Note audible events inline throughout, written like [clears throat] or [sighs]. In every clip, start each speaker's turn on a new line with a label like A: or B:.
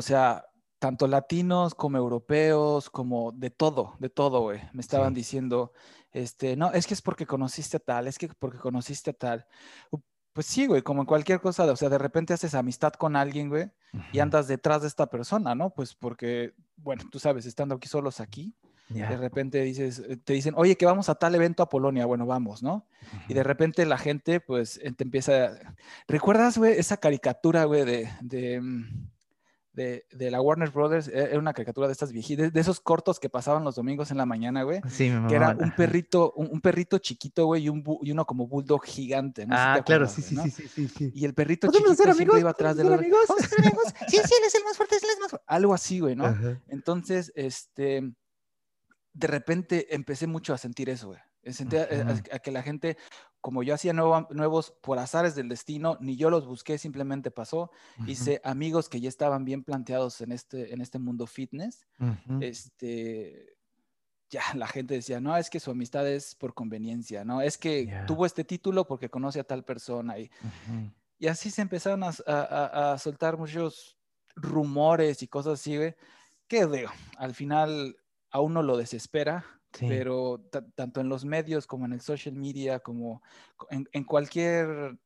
A: o sea, tanto latinos como europeos, como de todo, de todo, güey. Me estaban diciendo, este, no, es que es porque conociste a tal, es que porque conociste a tal. Pues sí, güey, como en cualquier cosa, o sea, de repente haces amistad con alguien, güey, y andas detrás de esta persona, ¿no? Pues porque, bueno, tú sabes, estando aquí solos aquí, de repente dices, eh, te dicen, oye, que vamos a tal evento a Polonia, bueno, vamos, ¿no? Y de repente la gente, pues, te empieza, ¿recuerdas, güey, esa caricatura, güey, de, mm, de, de, la Warner Brothers, e, era una caricatura de estas viejitas, de, esos cortos que pasaban los domingos en la mañana, güey.
B: Sí,
A: Que era un perrito, un, perrito chiquito, güey, y, un y uno como bulldog gigante.
B: ¿no? ah, claro, sí, sí, sí, sí, sí,
A: Y el perrito chiquito
B: ser
A: siempre iba atrás de los
B: amigos? ¿Vamos a ser amigos? [laughs] sí, sí, él es el más fuerte, él es el más fuerte.
A: Algo así, güey, ¿no? Entonces, este, de repente empecé mucho a sentir eso, güey. Senté a, que la gente, como yo hacía nuevos por azares del destino, ni yo los busqué, simplemente pasó. Hice amigos que ya estaban bien planteados en este, en este mundo fitness. Este, ya la gente decía, no, es que su amistad es por conveniencia, ¿no? Es que tuvo este título porque conoce a tal persona. Y, y así se empezaron a, a, soltar muchos rumores y cosas así, güey, que digo, al final a uno lo desespera pero tanto en los medios como en el social media, como en, cualquier,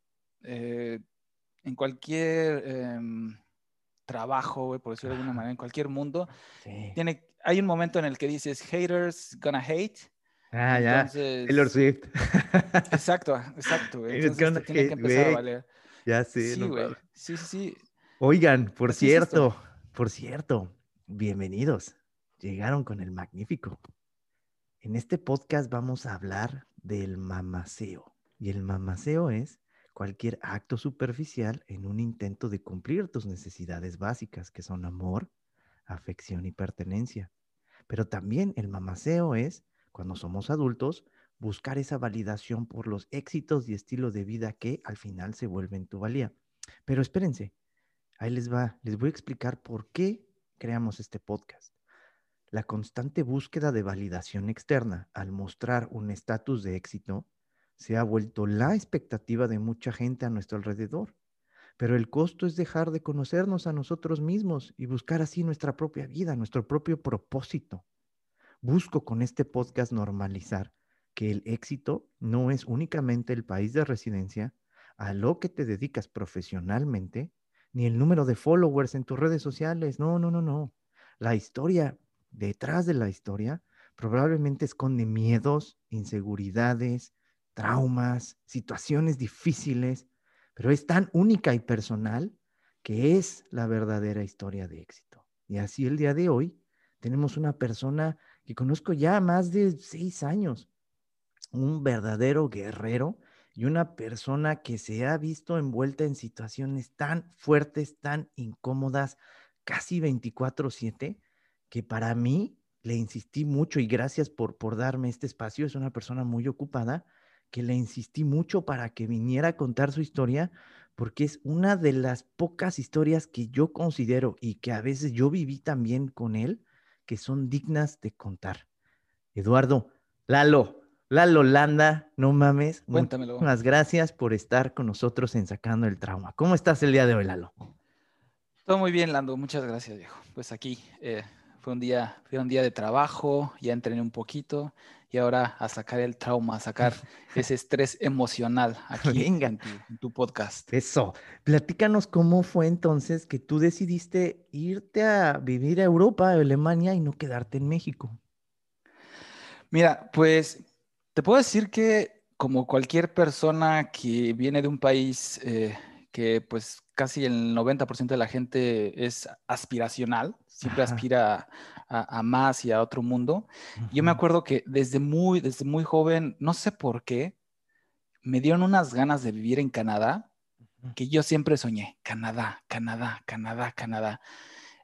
A: eh, en cualquier em, trabajo, por decirlo de alguna manera, en cualquier mundo, tiene, hay un momento en el que dices, haters gonna hate.
B: Ah, ya. Taylor Swift. [laughs]
A: exacto, exacto. Entonces tiene que empezar a valer.
B: Ya sé.
A: Sí, güey. Sí, sí, sí.
B: Oigan, por cierto, por cierto, bienvenidos. Llegaron con el magnífico. En este podcast vamos a hablar del mamaceo. Y el mamaceo es cualquier acto superficial en un intento de cumplir tus necesidades básicas, que son amor, afección y pertenencia. Pero también el mamaceo es, cuando somos adultos, buscar esa validación por los éxitos y estilo de vida que al final se vuelven tu valía. Pero espérense, ahí les va, les voy a explicar por qué creamos este podcast. La constante búsqueda de validación externa al mostrar un estatus de éxito se ha vuelto la expectativa de mucha gente a nuestro alrededor. Pero el costo es dejar de conocernos a nosotros mismos y buscar así nuestra propia vida, nuestro propio propósito. Busco con este podcast normalizar que el éxito no es únicamente el país de residencia, a lo que te dedicas profesionalmente, ni el número de followers en tus redes sociales. No, no, no, no. La historia detrás de la historia probablemente esconde miedos, inseguridades, traumas, situaciones difíciles, pero es tan única y personal que es la verdadera historia de éxito. Y así el día de hoy tenemos una persona que conozco ya más de seis años, un verdadero guerrero y una persona que se ha visto envuelta en situaciones tan fuertes, tan incómodas, casi 24/7, que para mí le insistí mucho y gracias por, por darme este espacio. Es una persona muy ocupada que le insistí mucho para que viniera a contar su historia porque es una de las pocas historias que yo considero y que a veces yo viví también con él que son dignas de contar. Eduardo, Lalo, Lalo Landa, no mames.
A: Cuéntamelo.
B: Muchas gracias por estar con nosotros en Sacando el Trauma. ¿Cómo estás el día de hoy, Lalo?
A: Todo muy bien, Lando. Muchas gracias, viejo. Pues aquí, eh, fue un día, fue un día de trabajo, ya entrené un poquito y ahora a sacar el trauma, a sacar [laughs] ese estrés emocional aquí En, tu, podcast.
B: Eso. Platícanos cómo fue entonces que tú decidiste irte a vivir a Europa, a Alemania y no quedarte en México.
A: Mira, pues te puedo decir que como cualquier persona que viene de un país eh, que pues casi el 90% de la gente es aspiracional, siempre aspira a, más y a otro mundo. Yo me acuerdo que desde muy, desde muy joven, no sé por qué, me dieron unas ganas de vivir en Canadá que yo siempre soñé. Canadá, Canadá, Canadá, Canadá.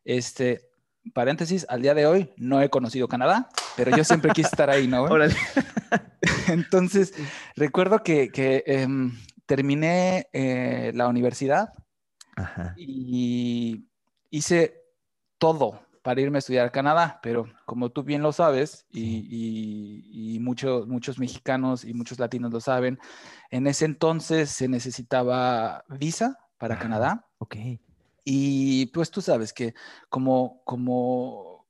A: Este, paréntesis, al día de hoy no he conocido Canadá, pero yo siempre quise estar ahí, ¿no? [laughs] [laughs] Entonces, recuerdo que, em, terminé eh, la universidad y hice todo para irme a estudiar a Canadá, pero como tú bien lo sabes y, muchos, muchos mexicanos y muchos latinos lo saben, en ese entonces se necesitaba visa para Canadá.
B: Ok.
A: Y pues tú sabes que como, como,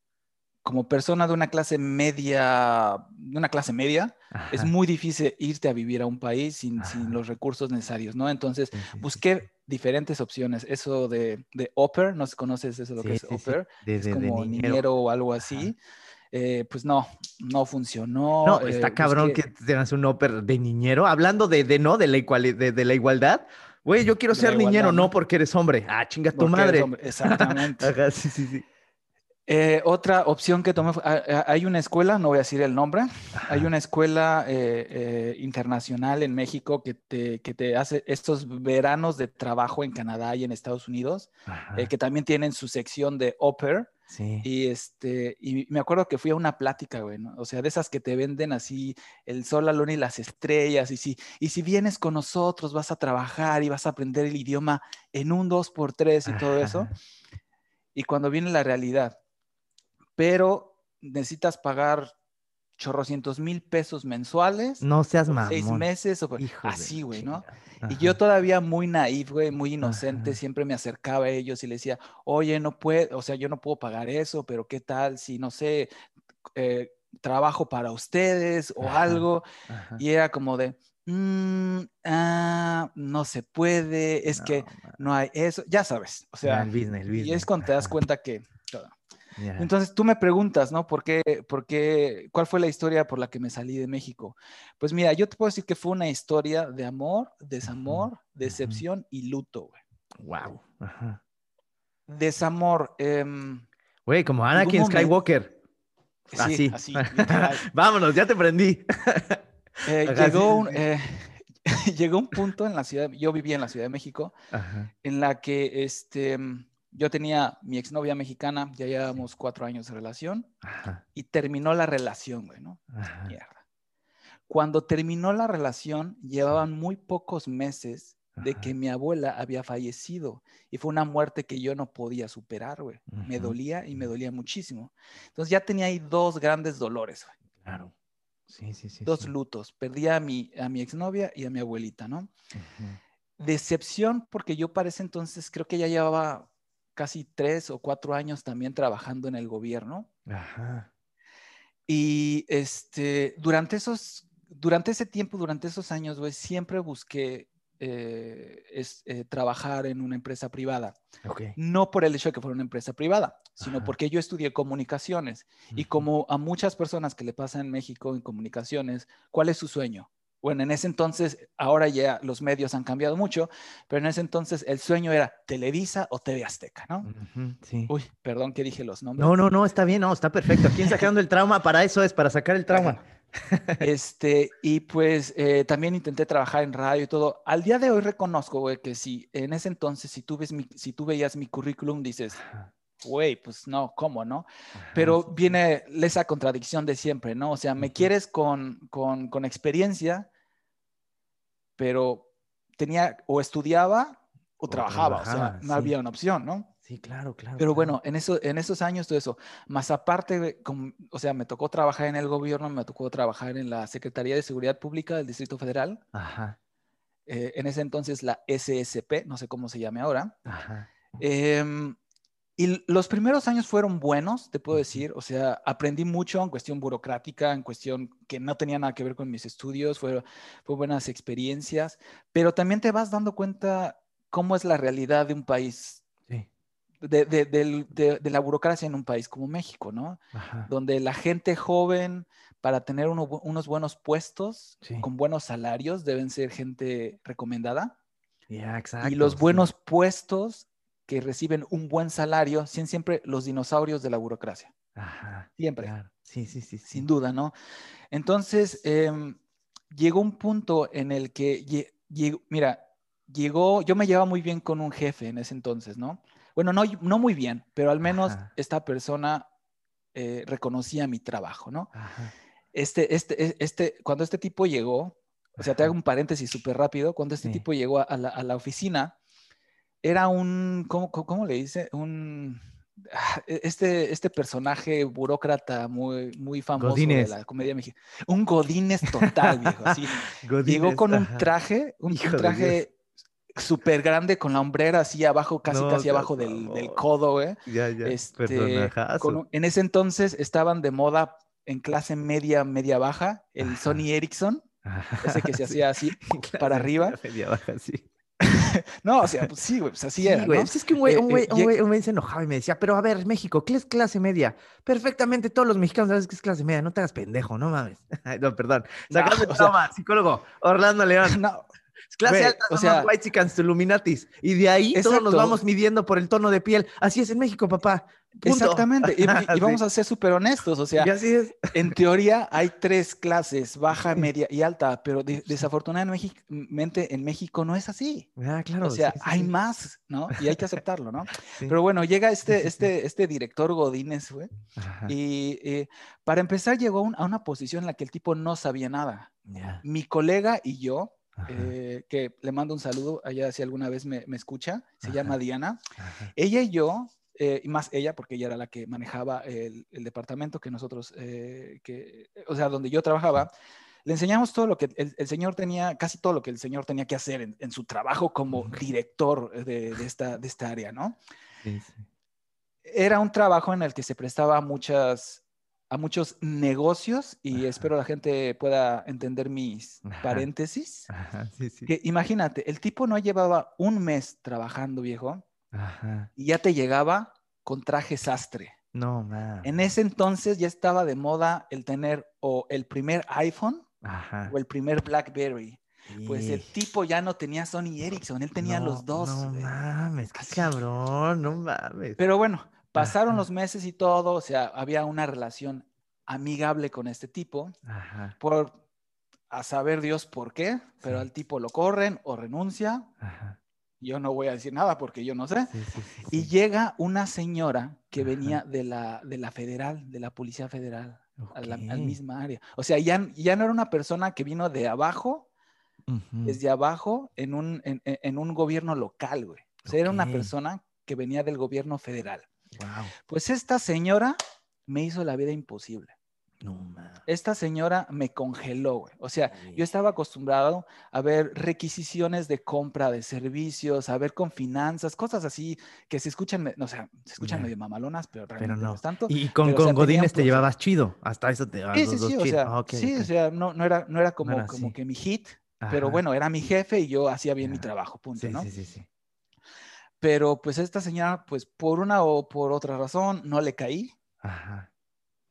A: como persona de una clase media, de una clase media, es muy difícil irte a vivir a un país sin, sin los recursos necesarios, ¿no? Entonces busqué diferentes opciones. Eso de, de Oper, ¿no conoces eso lo que es Oper? es como niñero. o algo así. Eh, pues no, no funcionó.
B: No, está eh, cabrón que tengas un Oper de niñero. Hablando de, de no, de la, de, de la igualdad. Güey, yo quiero ser niñero, no porque eres hombre. Ah, chinga tu madre.
A: Exactamente. [laughs] Ajá, sí, sí, sí. Eh, otra opción que tomé, ah, ah, hay una escuela, no voy a decir el nombre, hay una escuela eh, eh, internacional en México que te, que te, hace estos veranos de trabajo en Canadá y en Estados Unidos, que también tienen su sección de Oper. Sí. Y, este, y me acuerdo que fui a una plática, güey, ¿no? O sea, de esas que te venden así el sol, la luna y las estrellas. Y si, y si vienes con nosotros, vas a trabajar y vas a aprender el idioma en un dos por tres y todo eso. Y cuando viene la realidad, pero necesitas pagar chorrocientos mil pesos mensuales.
B: No seas más.
A: Seis meses o así, güey, ¿no? Y yo todavía muy naif, güey, muy inocente, siempre me acercaba a ellos y les decía, oye, no puedo, o sea, yo no puedo pagar eso, pero ¿qué tal si, no sé, eh, trabajo para ustedes o algo? Y era como de, mm, ah, no se puede, es que no hay eso, ya sabes, o sea, y es cuando te das cuenta que... Entonces tú me preguntas, ¿no? ¿Por qué, por qué, cuál fue la historia por la que me salí de México? Pues mira, yo te puedo decir que fue una historia de amor, desamor, decepción y luto, güey.
B: Wow.
A: Desamor. Em,
B: güey, como Anakin Skywalker. así. así [laughs] Vámonos, ya te prendí.
A: Eh, llegó, un, eh, [laughs] llegó un punto en la ciudad, yo vivía en la Ciudad de México, en la que este yo tenía mi exnovia mexicana, ya llevábamos cuatro años de relación y terminó la relación, güey, ¿no? Mierda. Cuando terminó la relación, llevaban muy pocos meses de que mi abuela había fallecido y fue una muerte que yo no podía superar, güey. Me dolía y me dolía muchísimo. Entonces ya tenía ahí dos grandes dolores, güey.
B: Claro. Sí, sí, sí.
A: Dos lutos. Perdí a mi, a mi exnovia y a mi abuelita, ¿no? Decepción porque yo para ese entonces creo que ya llevaba casi tres o cuatro años también trabajando en el gobierno. Ajá. Y este, durante esos, durante ese tiempo, durante esos años, güey, siempre busqué eh, es, eh, trabajar en una empresa privada. No por el hecho de que fuera una empresa privada, sino porque yo estudié comunicaciones. Y como a muchas personas que le pasa en México en comunicaciones, ¿cuál es su sueño? Bueno, en ese entonces, ahora ya los medios han cambiado mucho, pero en ese entonces el sueño era Televisa o TV Azteca, ¿no? sí. Uy, perdón que dije los nombres.
B: No, no, no, está bien, no, está perfecto. Aquí sacando el trauma, para eso es, para sacar el trauma. [laughs]
A: este, y pues eh, también intenté trabajar en radio y todo. Al día de hoy reconozco, güey, que si en ese entonces, si tú, ves mi, si tú veías mi currículum, dices, güey, pues no, ¿cómo, no? Pero viene esa contradicción de siempre, ¿no? O sea, me quieres con, con, experiencia, pero tenía o estudiaba o, trabajaba, o sea, no había una opción, ¿no?
B: Sí, claro, claro.
A: Pero bueno, en, eso, en esos años todo eso, más aparte, o sea, me tocó trabajar en el gobierno, me tocó trabajar en la Secretaría de Seguridad Pública del Distrito Federal. Ajá. Eh, en ese entonces la SSP, no sé cómo se llame ahora. Ajá. Em, y los primeros años fueron buenos, te puedo decir, o sea, aprendí mucho en cuestión burocrática, en cuestión que no tenía nada que ver con mis estudios, fueron fue buenas experiencias, pero también te vas dando cuenta cómo es la realidad de un país, de, de, de, la burocracia en un país como México, ¿no? Donde la gente joven, para tener unos buenos puestos, con buenos salarios, deben ser gente recomendada.
B: exacto,
A: y los buenos puestos que reciben un buen salario, son siempre los dinosaurios de la burocracia. Ajá, siempre.
B: Sí, sí, sí,
A: Sin duda, ¿no? Entonces, em, llegó un punto en el que, mira, llegó, yo me llevaba muy bien con un jefe en ese entonces, ¿no? Bueno, no, no muy bien, pero al menos esta persona eh, reconocía mi trabajo, ¿no? Este, este, e, este, cuando este tipo llegó, o sea, te hago un paréntesis súper rápido, cuando este tipo llegó a la, a la, oficina, era un, ¿cómo, cómo le dice? Un, ah, e, este, este personaje burócrata muy, muy famoso de la comedia mexicana. Un Godínez total, viejo, así. [laughs] Llegó con un traje, un, traje súper grande con la hombrera así abajo, casi
B: No
A: casi abajo del, del codo, güey.
B: Ya, ya.
A: Este, con en ese entonces estaban de moda en clase media, media baja, el. Sony Ericsson, ese que se [laughs] hacía así. [laughs] Para arriba.
B: media baja, sí. [laughs]
A: No, o sea, pues sí, güey, pues así
B: Sí,
A: era,
B: güey.
A: ¿no?
B: pues es que un güey,
A: Eh,
B: un
A: eh,
B: güey, un güey- un güey se enojaba y me decía, pero a ver, México, ¿qué es clase media? Perfectamente todos los mexicanos sabes que es clase media, no te hagas pendejo, no mames. [laughs] No, perdón.
A: No,
B: Sacando
A: o sea-
B: trauma, psicólogo, Orlando León. [laughs]
A: No,
B: Clase
A: Güey,
B: alta,
A: o sea-
B: white chicans, Illuminatis. Y de ahí todos nos
A: Exacto.
B: vamos midiendo por el tono de piel. Así es en México, papá. Punto.
A: exactamente. Y, y- [laughs]
B: Sí.
A: vamos a ser súper honestos, o sea,
B: así es.
A: en teoría hay tres clases, baja, media y alta, pero de- desafortunadamente en México no es así.
B: Ah, claro.
A: O sea,
B: sí, sí,
A: hay más, ¿no? Y hay que aceptarlo, ¿no? Pero bueno, llega este, este, este director Godínez, güey, y eh, para empezar llegó a un- a una posición en la que el tipo no sabía nada.
B: ya,
A: Mi colega y yo, eh, que le mando un saludo allá si alguna vez me, me escucha, se
B: Ajá.
A: llama Diana.
B: ajá.
A: Ella y yo, eh, y más ella, porque ella era la que manejaba el, el departamento que nosotros, eh, que, o sea, donde yo trabajaba, le enseñamos todo lo que el, el señor tenía, casi todo lo que el señor tenía que hacer en, en su trabajo como director de, de esta, de esta área, ¿no?
B: Sí, sí.
A: Era un trabajo en el que se prestaba a muchas a muchos negocios y
B: Ajá.
A: espero la gente pueda entender mis
B: Ajá.
A: paréntesis.
B: Ajá, sí, sí.
A: Que imagínate, el tipo no llevaba un mes trabajando, viejo,
B: Ajá.
A: y ya te llegaba con traje sastre.
B: No, man.
A: En ese entonces ya estaba de moda el tener o el primer iPhone
B: Ajá.
A: o el primer BlackBerry. Pues el tipo ya no tenía Sony Ericsson, él tenía
B: No,
A: los dos.
B: No mames, qué cabrón, no mames.
A: Pero bueno, pasaron
B: Ajá.
A: los meses y todo, o sea, había una relación amigable con este tipo,
B: Ajá,
A: por a saber Dios por qué, pero
B: Sí.
A: al tipo lo corren o renuncia.
B: ajá.
A: Yo no voy a decir nada porque yo no sé.
B: Sí, sí, sí,
A: Y llega una señora que
B: Ajá.
A: venía de la, de la federal, de la policía federal, a la misma área. O sea, ya, ya no era una persona que vino de abajo, desde abajo, en un, en, un gobierno local, güey. O sea, era una persona que venía del gobierno federal. Pues esta señora me hizo la vida imposible.
B: No.
A: Esta señora me congeló, güey. O sea,
B: Sí.
A: yo estaba acostumbrado a ver requisiciones de compra de servicios, a ver con finanzas, cosas así que se escuchan, no, o sea, se escuchan medio mamalonas, pero
B: Pero
A: realmente no.
B: no.
A: es tanto.
B: Y con,
A: pero, o sea,
B: Godines te
A: profe-
B: llevabas chido. Hasta eso te llevabas
A: Sí, sí, sí, o sea,
B: Ah,
A: sí, o sea, no, no era, no era como,
B: era
A: como
B: así.
A: que mi hit, pero bueno, era mi jefe y yo hacía bien mi trabajo, punto,
B: Sí,
A: ¿no?
B: sí, sí, sí.
A: Pero pues esta señora, pues por una o por otra razón, no le caí,
B: Ajá.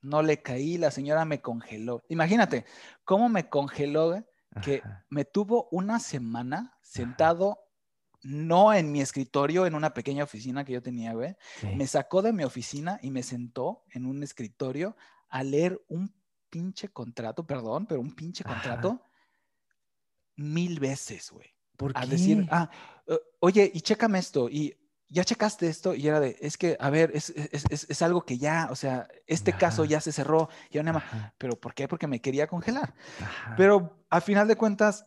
A: No le caí, la señora me congeló. Imagínate cómo me congeló, que
B: ajá.
A: me tuvo una semana sentado, no en mi escritorio, en una pequeña oficina que yo tenía, güey.
B: Sí.
A: Me sacó de mi oficina y me sentó en un escritorio a leer un pinche contrato, perdón, pero un pinche
B: Ajá.
A: contrato mil veces, güey.
B: ¿Por
A: A
B: qué?
A: decir, ah, eh, oye, y chécame esto, y ya checaste esto, y era de, es que, a ver, es, es, es- es algo que ya, o sea, este caso
B: Ajá.
A: ya se cerró, ya hay más.
B: Ajá,
A: ¿Pero por qué? Porque me quería congelar.
B: ajá.
A: Pero a final de cuentas,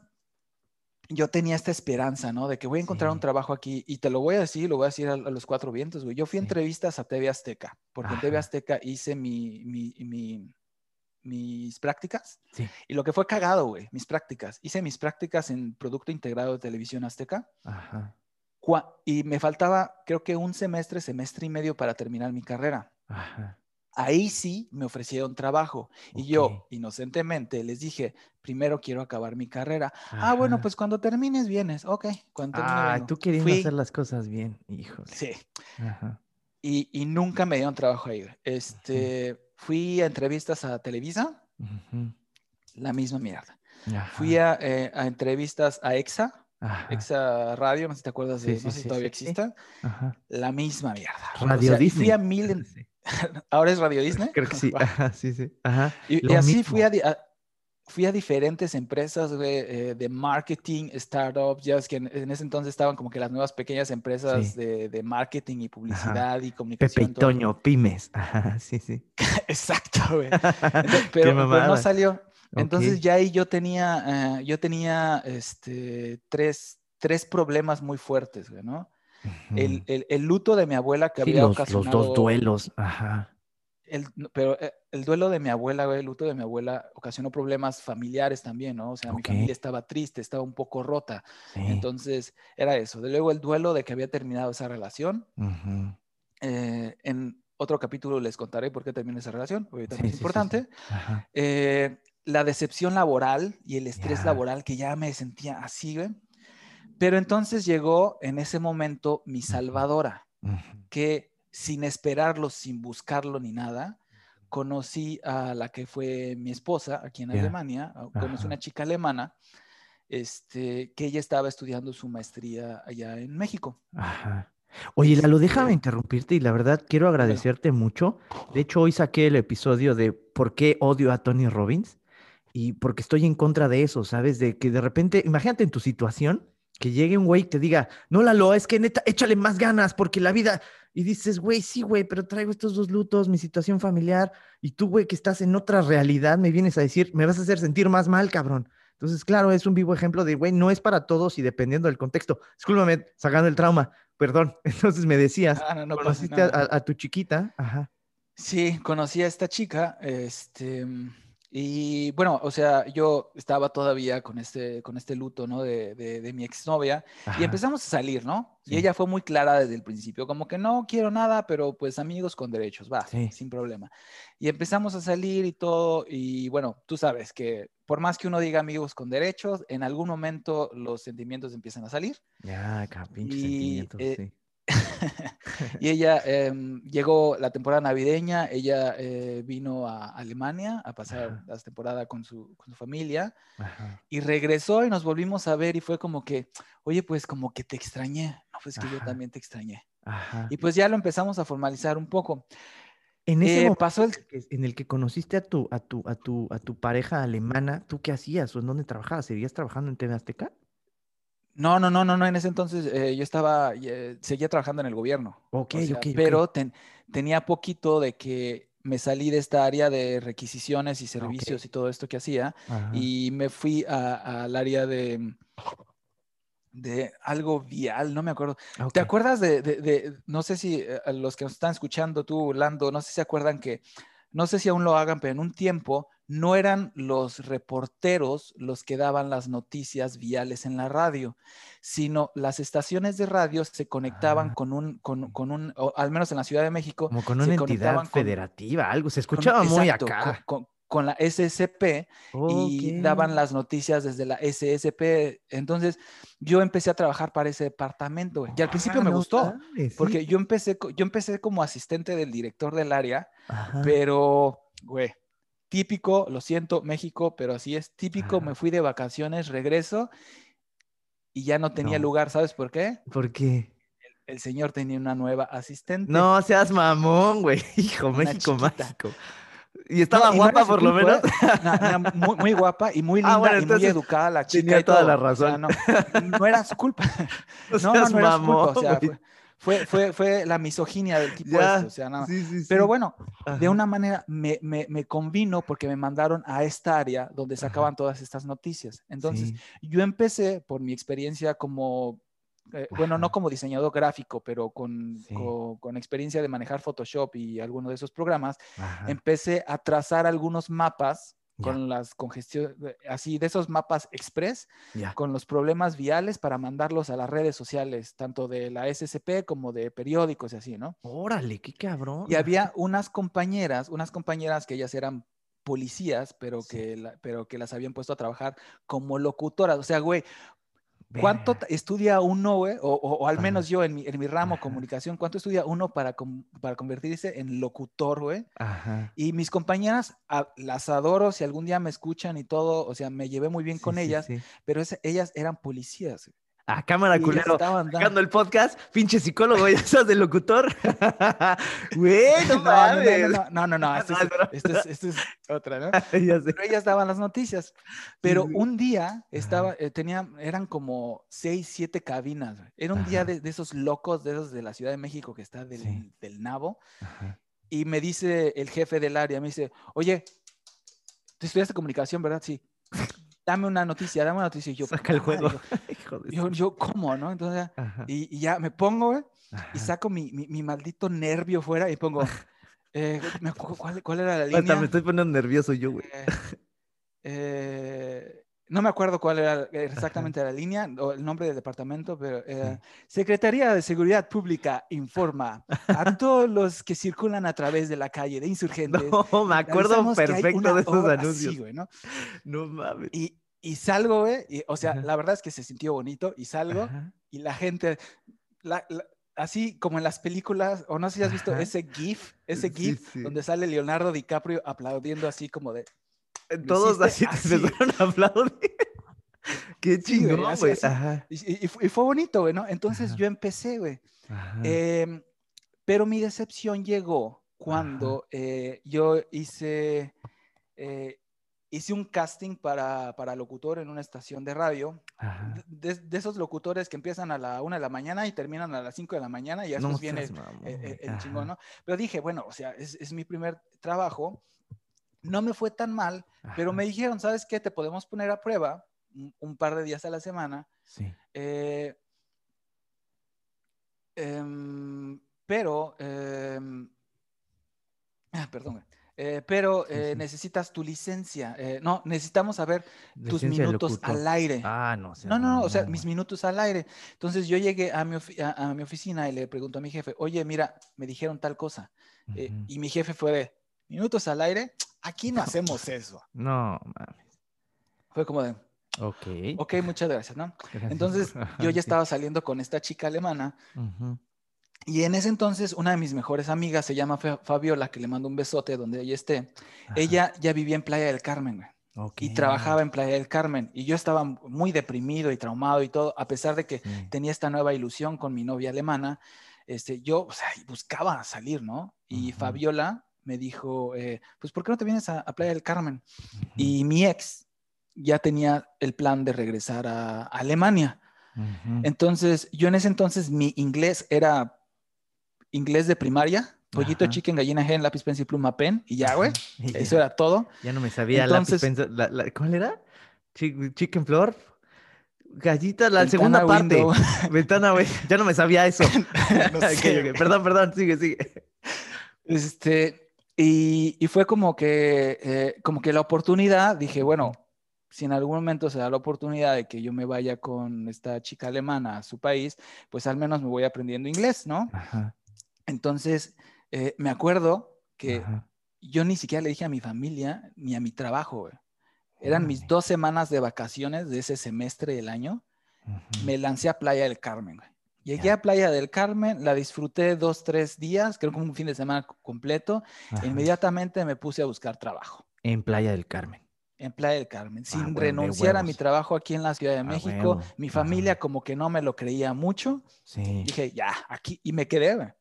A: yo tenía esta esperanza, ¿no? De que voy a encontrar un trabajo aquí y te lo voy a decir, lo voy a decir a, a los cuatro vientos, güey. Yo fui a
B: Sí.
A: entrevistas a TV Azteca, porque en TV
B: Ajá.
A: Azteca hice mi, mi- mi- mis prácticas
B: Sí.
A: y lo que fue cagado, güey, mis prácticas. Hice mis prácticas en Producto Integrado de Televisión Azteca
B: Ajá.
A: Y me faltaba, creo que un semestre, semestre y medio para terminar mi carrera.
B: Ajá.
A: Ahí sí me ofrecieron trabajo y yo inocentemente les dije, primero quiero acabar mi carrera. Ah, bueno,
B: Ajá.
A: pues cuando termines vienes. Ok, cuando termine
B: Ah,
A: vengo.
B: tú queriendo
A: Fui-
B: hacer las cosas bien, híjole.
A: Sí,
B: Ajá.
A: y, y nunca me dieron trabajo ahí. Este, fui a entrevistas a Televisa, la misma mierda. Fui a, eh, a entrevistas a EXA,
B: Ajá.
A: Exa Radio, no sé si te acuerdas
B: Sí,
A: de,
B: sí,
A: no sé
B: sí,
A: si todavía exista,
B: Ajá.
A: la misma mierda. O
B: Radio
A: sea, y
B: Disney.
A: Fui a mil, en- [laughs] ahora es Radio Disney.
B: Creo que sí. [laughs] Ajá, sí, sí. Ajá.
A: Y, y así fui a, a- fui a diferentes empresas güey, eh, de marketing, startups, ya es que en, en ese entonces estaban como que las nuevas pequeñas empresas de, de marketing y publicidad y
B: Pepe y
A: comunicación. todo.
B: Toño, pymes. Ajá, sí, sí. [laughs]
A: Exacto, güey. Entonces, Pero, pero no
B: mamada.
A: Entonces ya ahí yo tenía, eh, yo tenía este, tres, tres problemas muy fuertes, güey, ¿no? El,
B: Ujú.
A: el- el luto de mi abuela que
B: Sí,
A: había
B: los, los
A: ocasionado
B: dos duelos. Ajá.
A: el, pero eh, el duelo de mi abuela, güey, el luto de mi abuela ocasionó problemas familiares también, ¿no? O sea, mi familia estaba triste, estaba un poco rota. Entonces, era eso. De luego el duelo de que había terminado esa relación. Eh, en otro capítulo les contaré por qué terminó esa relación, porque también es importante. Eh, la decepción laboral y el estrés laboral que ya me sentía así, güey. Pero entonces llegó en ese momento mi salvadora, que sin esperarlo, sin buscarlo ni nada, conocí a la que fue mi esposa aquí en Alemania, conocí una chica alemana, este, que ella estaba estudiando su maestría allá en México.
B: Ajá. Oye, Lalo, déjame este interrumpirte y la verdad quiero agradecerte mucho. De hecho, hoy saqué el episodio de por qué odio a Tony Robbins y porque estoy en contra de eso, ¿sabes? De que de repente, imagínate en tu situación, que llegue un güey y te diga, no, Lalo, es que neta, échale más ganas porque la vida, y dices, güey, sí, güey, pero traigo estos dos lutos, mi situación familiar, y tú, güey, que estás en otra realidad, me vienes a decir, me vas a hacer sentir más mal, cabrón. Entonces, claro, es un vivo ejemplo de, güey, no es para todos y dependiendo del contexto. Discúlpame, sacando el trauma, perdón. [laughs] Entonces me decías, ah, no, conociste a, a, tu chiquita. Ajá.
A: Sí, conocí a esta chica, este, y bueno, o sea, yo estaba todavía con este, con este luto, ¿no? De, de, mi exnovia y empezamos a salir, ¿no? Y ella fue muy clara desde el principio, como que no quiero nada, pero pues amigos con derechos, va, sin problema. Y empezamos a salir y todo, y bueno, tú sabes que por más que uno diga amigos con derechos, en algún momento los sentimientos empiezan a salir.
B: Ya, sentimientos, eh, sí. [laughs]
A: y ella em, llegó la temporada navideña, ella eh, vino a Alemania a pasar la temporada con su, con su familia y regresó y nos volvimos a ver y fue como que, oye, pues como que te extrañé, no, pues que yo también te extrañé. Y pues ya lo empezamos a formalizar un poco.
B: En ese eh, pasó el... en el que conociste a tu, a tu, a tu, a tu pareja alemana, ¿tú qué hacías o en dónde trabajabas? ¿Seguías trabajando en TV Azteca?
A: No, no, no, no, no. En ese entonces eh, yo estaba, eh, seguía trabajando en el gobierno.
B: Ok, ok.
A: Pero tenía poquito de que me salí de esta área de requisiciones y servicios y todo esto que hacía y me fui al área de, de algo vial, no me acuerdo. ¿Te acuerdas de, no sé si eh, los que nos están escuchando, tú, Lando, no sé si se acuerdan que, no sé si aún lo hagan, pero en un tiempo no eran los reporteros los que daban las noticias viales en la radio, sino las estaciones de radio se conectaban ah. con un, con, un, al menos en la Ciudad de México.
B: Como con una entidad federativa, algo, se escuchaba muy acá.
A: Con, la SSP y daban las noticias desde la SSP. Entonces, yo empecé a trabajar para ese departamento. Y al principio ah, me gustó, porque yo empecé, yo empecé como asistente del director del área, pero, güey, típico, lo siento, México, pero así es típico, me fui de vacaciones, regreso y ya no tenía lugar, ¿sabes por qué?
B: ¿Por qué?
A: El, señor tenía una nueva asistente.
B: No seas mamón, güey. [laughs] Hijo, México mágico. Y estaba guapa por lo menos.
A: ¿eh? muy, guapa y muy [laughs] ah, linda y muy educada la chica.
B: Tenía toda la razón.
A: no, era su culpa. No, no, no, era su culpa. [laughs] O sea, fue, fue, fue la misoginia del tipo [laughs] este, o sea, nada. Pero bueno, de una manera me, me, me, convino porque me mandaron a esta área donde sacaban todas estas noticias. Entonces, yo empecé por mi experiencia como, eh, bueno, no como diseñador gráfico, pero con, con, con, experiencia de manejar Photoshop y alguno de esos programas, empecé a trazar algunos mapas con las congestiones, así de esos mapas express, con los problemas viales para mandarlos a las redes sociales, tanto de la SCP como de periódicos y así, ¿no?
B: Órale, qué cabrón.
A: Y había unas compañeras, unas compañeras que ellas eran policías, pero, que, pero que las habían puesto a trabajar como locutoras. O sea, güey, ¿Cuánto estudia uno, güey? O, al menos yo en mi, en mi ramo comunicación, ¿cuánto estudia uno para, para convertirse en locutor, güey? Y mis compañeras las adoro, si algún día me escuchan y todo, o sea, me llevé muy bien con ellas, pero ellas eran policías.
B: A cámara culero. Sacando el podcast, pinche psicólogo, ya estás de locutor. [laughs] Güey, [laughs] no,
A: no, no, no, [laughs] esto, es, otra, ¿no? Pero ellas daban las noticias. Pero un día estaba, eh, tenía, eran como seis, siete cabinas. Era un día de, esos locos, de esos de la Ciudad de México que está del, del Nabo. Y me dice el jefe del área, me dice, oye, tú estudiaste comunicación, ¿verdad? Sí dame una noticia, dame una noticia. Y yo,
B: Saca el juego.
A: Yo, [laughs] yo, ¿cómo, no? Entonces, y, ya me pongo, y saco mi, mi, maldito nervio fuera y pongo, [laughs] Eh, cuál, cuál era la línea.
B: Hasta me estoy poniendo nervioso yo, güey.
A: Eh, eh, no me acuerdo cuál era exactamente la línea o el nombre del departamento, pero era Secretaría de Seguridad Pública informa a [laughs] todos los que circulan a través de la calle de insurgentes.
B: No, me acuerdo perfecto de esos anuncios.
A: así, güey, ¿no?
B: No mames.
A: Y, y salgo, güey, y, o sea,
B: Ajá.
A: la verdad es que se sintió bonito y salgo
B: Ajá.
A: y la gente, la- la- así como en las películas, o no sé si has visto
B: Ajá.
A: ese GIF, ese
B: Sí,
A: GIF
B: sí.
A: donde sale Leonardo DiCaprio aplaudiendo así como de,
B: Todos
A: hiciste
B: así [laughs]
A: así.
B: empezaron a aplaudir. [laughs] Qué chingón, güey.
A: y, y- y fu- y fue bonito, güey, ¿no? Entonces
B: Ajá.
A: yo empecé, güey. Em, pero mi decepción llegó cuando eh, yo hice, eh, hice un casting para, para locutor en una estación de radio. De, de esos locutores que empiezan a la una de la mañana y terminan a las 5 de la mañana y ya
B: No
A: después viene eh, eh,
B: güey.
A: el
B: Ajá.
A: chingón, ¿no? Pero dije, bueno, o sea, es, es mi primer trabajo. No me fue tan mal, pero me dijeron, ¿sabes qué? Te podemos poner a prueba un, un par de días a la semana.
B: Sí.
A: eh, em, pero, em, ah, perdón. Eh, pero
B: Sí,
A: eh,
B: sí.
A: necesitas tu licencia. no, necesitamos saber tus minutos al aire.
B: Ah, no. seas
A: No, no, no, o sea, mis minutos al aire. Entonces yo llegué a mi, a, a mi oficina y le pregunto a mi jefe, oye, mira, me dijeron tal cosa. Y mi jefe fue de, minutos al aire, aquí no hacemos eso.
B: No, mames.
A: Fue como de,
B: Ok.
A: ok, muchas gracias, ¿no?
B: Gracias.
A: Entonces yo ya [laughs] estaba saliendo con esta chica alemana
B: Ujú.
A: y en ese entonces una de mis mejores amigas se llama Fabiola, que le mando un besote donde ella esté.
B: Ajá.
A: Ella ya vivía en Playa del Carmen, güey.
B: Ok.
A: Y trabajaba en Playa del Carmen. Y yo estaba muy deprimido y traumado y todo, a pesar de que
B: Sí.
A: tenía esta nueva ilusión con mi novia alemana, este, yo o sea, buscaba salir, ¿no? Y
B: Ujú.
A: Fabiola me dijo, eh, pues, ¿por qué no te vienes a, a Playa del Carmen? Y mi ex ya tenía el plan de regresar a, a Alemania. Entonces, yo en ese entonces mi inglés era inglés de primaria, pollito,
B: Ajá.
A: chicken, gallina, gen, lápiz, pencil, pluma, pen, y ya, güey. [laughs] Eso era todo.
B: Ya no me sabía
A: Entonces-
B: lápiz, pensa- la- la- ¿Cuál era? Chi- chicken flor. Gallita, la segunda parte. Ventana, [laughs] güey. Ya no me sabía eso. [laughs]
A: No.
B: Perdón, perdón. Sigue, sigue.
A: Este, y, y fue como que, eh, como que la oportunidad, dije, bueno, si en algún momento se da la oportunidad de que yo me vaya con esta chica alemana a su país, pues al menos me voy aprendiendo inglés, ¿no?
B: Ajá.
A: Entonces, eh, me acuerdo que
B: ajá.
A: yo ni siquiera le dije a mi familia ni a mi trabajo, güey. Eran mis dos semanas de vacaciones de ese semestre del año. Me lancé a Playa del Carmen, güey. Llegué
B: Ya.
A: a Playa del Carmen, la disfruté dos, tres días, creo que un fin de semana completo.
B: Ajá.
A: Inmediatamente me puse a buscar trabajo
B: En Playa del Carmen.
A: en Playa del Carmen, sin
B: de
A: renunciar a mi trabajo aquí en la Ciudad de México.
B: huevo.
A: Mi
B: Ajá.
A: familia como que no me lo creía mucho.
B: Sí.
A: Dije, ya, aquí, y me quedé.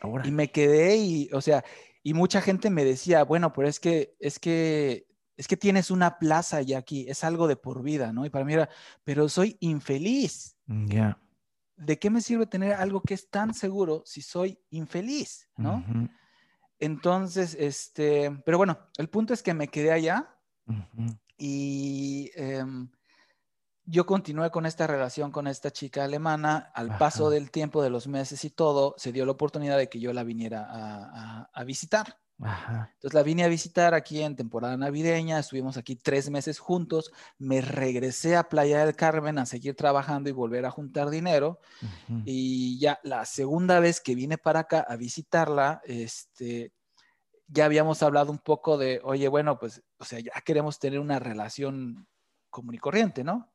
B: Ahora.
A: Y me quedé y, o sea, y mucha gente me decía, bueno, pero es que, es que, es que tienes una plaza ya aquí, es algo de por vida, ¿no? Y para mí era, pero soy infeliz.
B: Ya.
A: ¿De qué me sirve tener algo que es tan seguro si soy infeliz, ¿no? Entonces, este, pero bueno, el punto es que me quedé allá y em, yo continué con esta relación con esta chica alemana. Al paso del tiempo, de los meses y todo, se dio la oportunidad de que yo la viniera a, a- a visitar.
B: Ajá.
A: Entonces la vine a visitar aquí en temporada navideña, estuvimos aquí tres meses juntos, me regresé a Playa del Carmen a seguir trabajando y volver a juntar dinero. Y ya la segunda vez que vine para acá a visitarla, este, ya habíamos hablado un poco de, oye, bueno, pues, o sea, ya queremos tener una relación común y corriente, ¿no?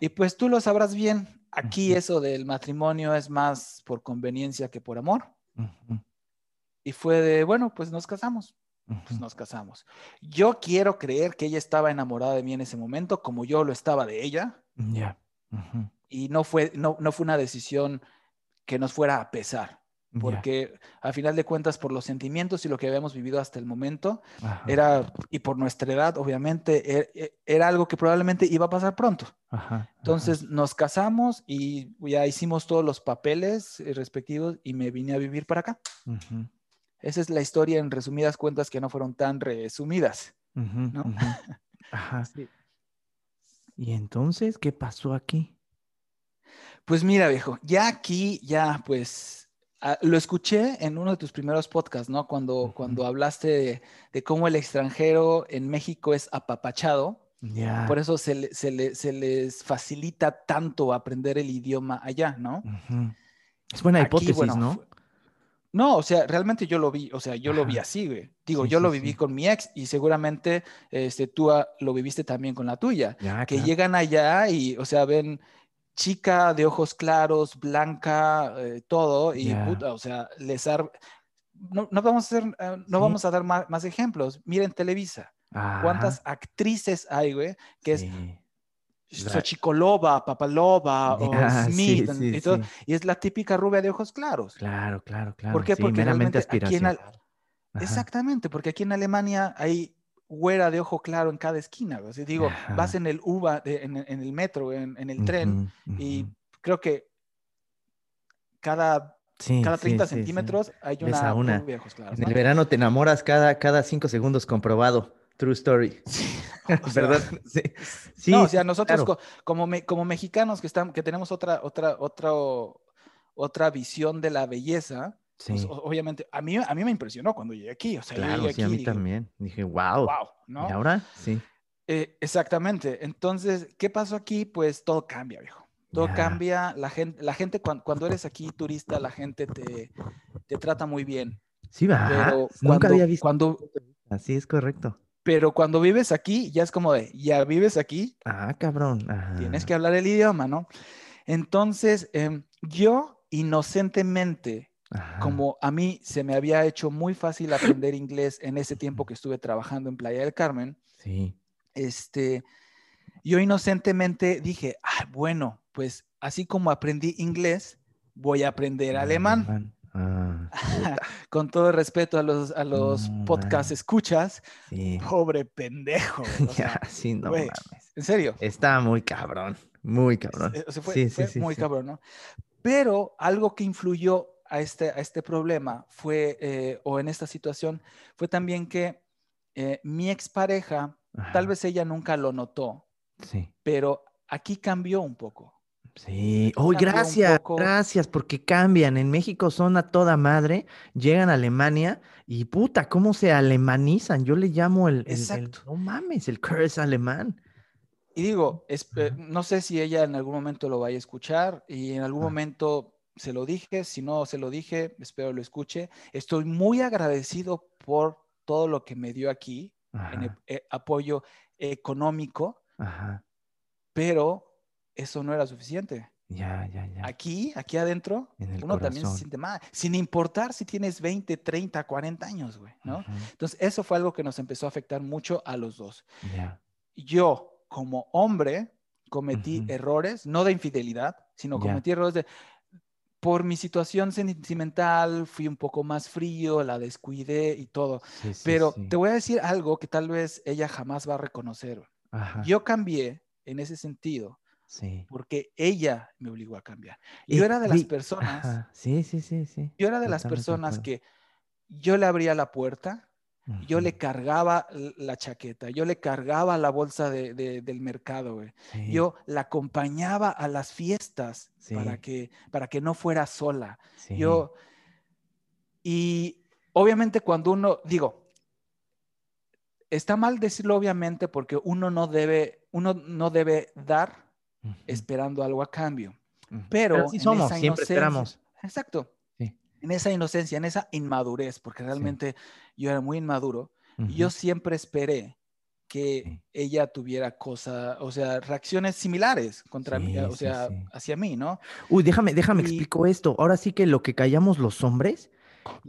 A: Y pues tú lo sabrás bien, aquí eso del matrimonio es más por conveniencia que por amor. Y fue de, bueno, pues nos casamos, pues nos casamos. Yo quiero creer que ella estaba enamorada de mí en ese momento, como yo lo estaba de ella,
B: Ya.
A: Y no fue, no, no fue una decisión que nos fuera a pesar. Porque a final de cuentas por los sentimientos y lo que habíamos vivido hasta el momento
B: Ajá.
A: era y por nuestra edad obviamente e- e- era algo que probablemente iba a pasar pronto.
B: Ajá, ajá.
A: Entonces nos casamos y ya hicimos todos los papeles eh, respectivos y me vine a vivir para acá.
B: Ujú.
A: Esa es la historia en resumidas cuentas que no fueron tan resumidas. ¿no?
B: Ajá. [laughs] ¿Y entonces qué pasó aquí?
A: Pues mira, viejo, ya aquí, ya pues Ah, lo escuché en uno de tus primeros podcasts, ¿no? Cuando, cuando hablaste de, cómo el extranjero en México es apapachado. Por eso se, les facilita tanto aprender el idioma allá, ¿no?
B: Es buena hipótesis, ¿no?
A: No, o sea, realmente yo lo vi, o sea, yo lo vi así, güey. Digo, yo lo viví con mi ex y seguramente este, tú lo viviste también con la tuya. que llegan allá y, o sea, ven chica de ojos claros, blanca, eh, todo, y puta, o sea, les no, no, vamos a hacer, no vamos a dar más, ejemplos. Miren Televisa. ¿Cuántas actrices hay, güey? Que es Xochicolova, Papalova o [laughs] Smith y, todo, y, es la típica rubia de ojos claros.
B: Claro, claro, claro.
A: ¿Por qué? Porque realmente aquí en Exactamente, porque aquí en Alemania hay güera de ojo claro en cada esquina. O digo, vas en el UBA, en, el metro, en, el tren, y creo que cada, cada 30 centímetros hay una,
B: una. De ojos claros. En el verano te enamoras cada, cada cinco segundos comprobado. True story. [laughs] [laughs] [laughs] ¿Verdad?
A: Sí. no, o sea, nosotros como, como mexicanos que, están, que tenemos otra, otra, otra, otra visión de la belleza, pues, obviamente, a mí, a mí me impresionó cuando llegué aquí. O sea,
B: claro,
A: llegué
B: sí, a mí también. Dije, wow.
A: Wow, ¿no?
B: ¿Y ahora? Sí.
A: Eh, exactamente. Entonces, ¿qué pasó aquí? Pues todo cambia, viejo. Todo cambia. La gente, la gente cuando, eres aquí turista, la gente te, te trata muy bien.
B: Sí, va. Pero Nunca había visto. Cuando, Así es correcto.
A: Pero cuando vives aquí, ya es como de, ya vives aquí.
B: Ah, cabrón.
A: Tienes que hablar el idioma, ¿no? Entonces, em, yo inocentemente como a mí se me había hecho muy fácil aprender inglés en ese tiempo que estuve trabajando en Playa del Carmen,
B: sí.
A: este, yo inocentemente dije, ah, bueno, pues así como aprendí inglés, voy a aprender alemán. Ah, [laughs] Con todo respeto a los, a los podcast escuchas, pobre pendejo. [laughs]
B: ya, sí, no
A: mames. En serio.
B: Está muy cabrón, muy cabrón.
A: sí, sí, muy cabrón, ¿no? Pero algo que influyó a este, a este problema fue, eh, o en esta situación, fue también que eh, mi expareja, tal vez ella nunca lo notó,
B: sí.
A: pero aquí cambió un poco.
B: Sí, oh, gracias, gracias, porque cambian. En México son a toda madre, llegan a Alemania y puta, ¿cómo se alemanizan? Yo le llamo el, no mames, el curse alemán.
A: Y digo, eh, no sé si ella en algún momento lo vaya a escuchar y en algún momento se lo dije, si no se lo dije, espero lo escuche. Estoy muy agradecido por todo lo que me dio aquí, en eh, apoyo económico, pero eso no era suficiente.
B: Ya, ya, ya.
A: Aquí, aquí adentro, uno también se siente mal, sin importar si tienes 20, 30, 40 años, güey, ¿no? Entonces, eso fue algo que nos empezó a afectar mucho a los dos. Yo, como hombre, cometí errores, no de infidelidad, sino cometí errores de, por mi situación sentimental fui un poco más frío, la descuidé y todo. Pero te voy a decir algo que tal vez ella jamás va a reconocer. Yo cambié en ese sentido. Porque ella me obligó a cambiar. Yo era de las personas.
B: Sí, sí, sí, sí.
A: Yo era de las personas que yo le abría la puerta yo le cargaba la chaqueta, yo le cargaba la bolsa del mercado, güey. Yo la acompañaba a las fiestas para, que, para que no fuera sola. Yo, y obviamente cuando uno, digo, está mal decirlo obviamente porque uno no debe, uno no debe dar esperando algo a cambio. Pero,
B: si somos, siempre esperamos.
A: Exacto en esa inocencia, en esa inmadurez, porque realmente yo era muy inmaduro, yo siempre esperé que ella tuviera cosas, o sea, reacciones similares contra mí, o sea, hacia mí, ¿no?
B: Uy, déjame, déjame explico esto. Ahora sí que lo que callamos los hombres,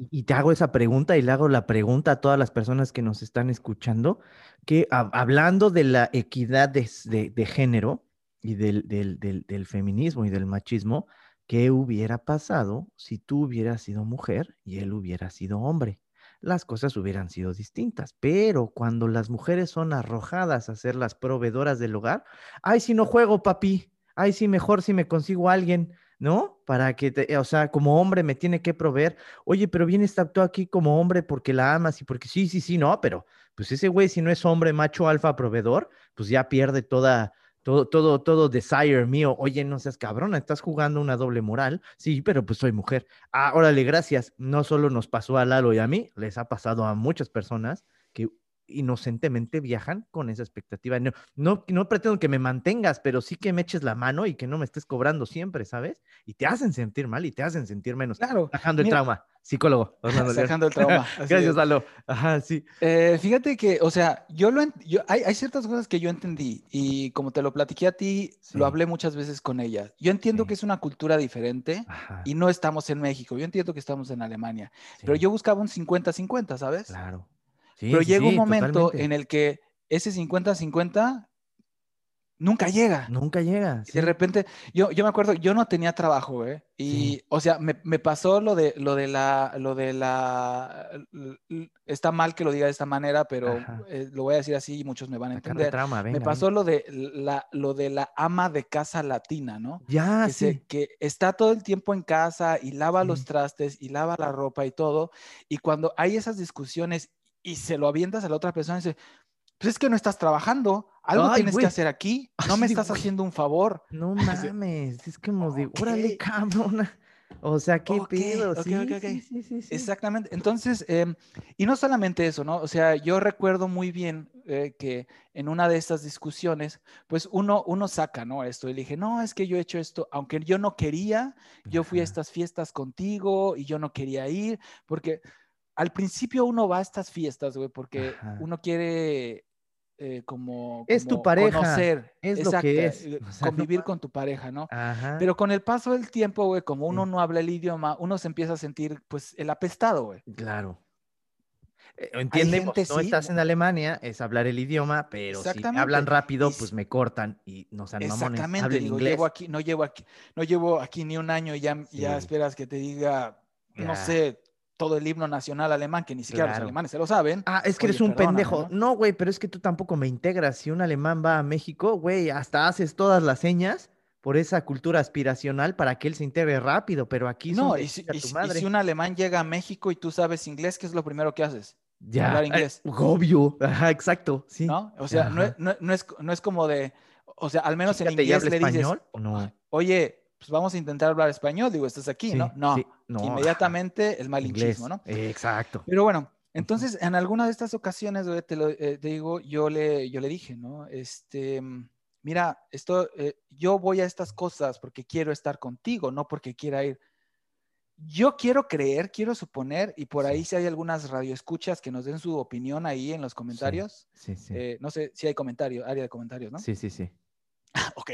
B: y te hago esa pregunta y le hago la pregunta a todas las personas que nos están escuchando, que hablando de la equidad de, género y del, del, feminismo y del machismo, ¿Qué hubiera pasado si tú hubieras sido mujer y él hubiera sido hombre? Las cosas hubieran sido distintas, pero cuando las mujeres son arrojadas a ser las proveedoras del hogar, ay, si no juego, papi, ay, sí, mejor si me consigo alguien, ¿no? Para que, te, o sea, como hombre me tiene que proveer. Oye, pero vienes tú aquí como hombre porque la amas y porque sí, sí, sí, no, pero pues ese güey, si no es hombre, macho, alfa, proveedor, pues ya pierde toda, todo, todo, todo desire mío. Oye, no seas cabrona, estás jugando una doble moral. Sí, pero pues soy mujer. Ah, órale, gracias. No solo nos pasó a Lalo y a mí, les ha pasado a muchas personas que inocentemente viajan con esa expectativa. No, no, no pretendo que me mantengas, pero sí que me eches la mano y que no me estés cobrando siempre, ¿sabes? Y te hacen sentir mal y te hacen sentir menos.
A: Claro.
B: Sacando el trauma. Psicólogo. [laughs]
A: Sacando el trauma. [laughs]
B: Gracias, Lalo. Ajá, sí.
A: Eh, fíjate que, o sea, yo lo yo, hay, hay, ciertas cosas que yo entendí y como te lo platiqué a ti, lo hablé muchas veces con ella. Yo entiendo que es una cultura diferente y no estamos en México. Yo entiendo que estamos en Alemania, pero yo buscaba un 50-50, ¿sabes?
B: Claro.
A: Pero llega un momento en el que ese 50-50 nunca llega.
B: Nunca llega.
A: De repente, yo, yo me acuerdo, yo no tenía trabajo, ¿eh? Y, o sea, me, me, pasó lo de, lo de la, lo de la, está mal que lo diga de esta manera, pero eh, lo voy a decir así y muchos me van a entender. me pasó lo de la, lo de la ama de casa latina, ¿no?
B: Ya,
A: que
B: sí.
A: que está todo el tiempo en casa y lava los trastes y lava la ropa y todo. Y cuando hay esas discusiones y se lo avientas a la otra persona y dice, pues es que no estás trabajando, algo tienes que hacer aquí, [laughs] no me estás haciendo un favor.
B: No [laughs] mames, es como de, órale, cabrona. O sea, qué pedo. sí, sí, sí,
A: Exactamente. Entonces, em, y no solamente eso, ¿no? O sea, yo recuerdo muy bien eh, que en una de estas discusiones, pues uno, uno saca, ¿no? Esto y le dije, no, es que yo he hecho esto, aunque yo no quería, yo fui a estas fiestas contigo y yo no quería ir, porque al principio uno va a estas fiestas, güey, porque uno quiere eh, como,
B: es tu pareja,
A: conocer,
B: es lo que es,
A: eh, convivir con tu pareja, ¿no? Pero con el paso del tiempo, güey, como uno no habla el idioma, uno se empieza a sentir, pues, el apestado, güey.
B: Claro. Eh, entiende, no estás en Alemania, es hablar el idioma, pero si hablan rápido, pues me cortan y no sean mamones. Exactamente, digo,
A: llevo aquí, no llevo aquí, no llevo aquí ni un año y ya, ya esperas que te diga, no sé, todo el himno nacional alemán, que ni siquiera los alemanes se lo saben.
B: Ah, es que eres un pendejo. No, güey, pero es que tú tampoco me integras. Si un alemán va a México, güey, hasta haces todas las señas por esa cultura aspiracional para que él se integre rápido, pero aquí
A: no. Y si, si, un alemán llega a México y tú sabes inglés, ¿qué es lo primero que haces?
B: Ya. Hablar inglés. obvio. [laughs] Ajá, exacto. Sí.
A: ¿No? O sea, no, no, es, no es como de. O sea, al menos en inglés le dices. Español, no? Oye, pues vamos a intentar hablar español, digo, estás aquí, ¿no? No, inmediatamente el malinchismo, ¿no?
B: Exacto.
A: Pero bueno, entonces en alguna de estas ocasiones, te, lo, eh, te digo, yo le, yo le dije, ¿no? Este, mira, esto, eh, yo voy a estas cosas porque quiero estar contigo, no porque quiera ir. Yo quiero creer, quiero suponer, y por ahí si hay algunas radioescuchas que nos den su opinión ahí en los comentarios.
B: Sí, sí.
A: Eh, no sé si hay comentario, área de comentarios, ¿no?
B: Sí, sí, sí. [laughs]
A: ok.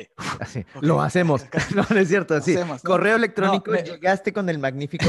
B: Lo hacemos. [laughs] [laughs] No, no es cierto. Sí. Correo electrónico, llegaste con el magnífico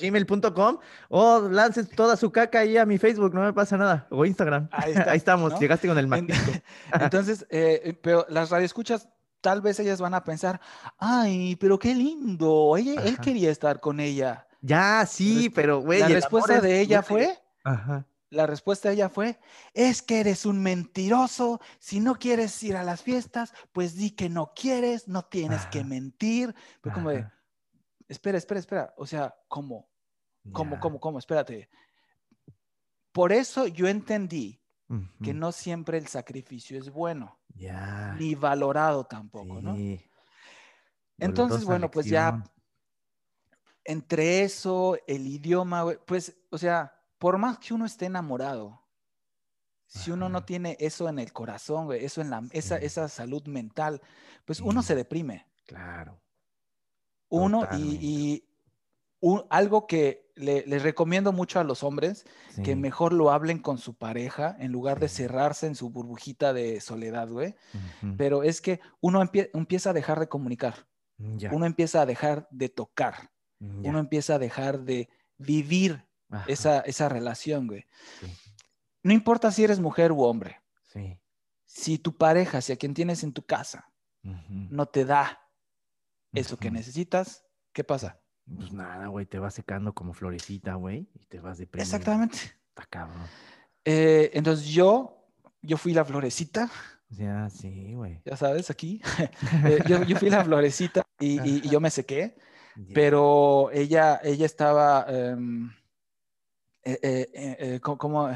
B: gmail.com o lances toda su caca ahí a mi Facebook, no me pasa nada. O Instagram. Ahí, estamos, llegaste con el magnífico.
A: Entonces, eh, pero las radioescuchas, tal vez ellas van a pensar, ay, pero qué lindo, él quería estar con ella.
B: Ya, sí, pero güey.
A: La respuesta de ella fue, Ajá la respuesta de ella fue, es que eres un mentiroso, si no quieres ir a las fiestas, pues di que no quieres, no tienes que mentir. Fue como de, espera, espera, espera, o sea, ¿cómo? ¿Cómo, cómo, cómo? Espérate. Por eso yo entendí que no siempre el sacrificio es bueno, ni valorado tampoco, ¿no? Entonces, bueno, pues ya entre eso, el idioma, pues, o sea, por más que uno esté enamorado, si uno no tiene eso en el corazón, eso en la, esa, esa salud mental, pues uno se deprime.
B: Claro.
A: Uno y, algo que les recomiendo mucho a los hombres, que mejor lo hablen con su pareja en lugar de cerrarse en su burbujita de soledad, güey. Pero es que uno empieza a dejar de comunicar. Uno empieza a dejar de tocar. Uno empieza a dejar de vivir esa, esa, relación, güey. No importa si eres mujer u hombre.
B: Sí.
A: Si tu pareja, si a quien tienes en tu casa, no te da eso que necesitas, ¿qué pasa?
B: Pues nada, güey, te vas secando como florecita, güey, y te vas deprimiendo.
A: Exactamente.
B: Está cabrón.
A: Eh, entonces yo, yo fui la florecita.
B: Ya, sí, güey.
A: Ya sabes, aquí. [laughs] Eh, yo, yo, fui la florecita y, y, yo me sequé, pero ella, ella estaba... Em, eh, eh, eh, como,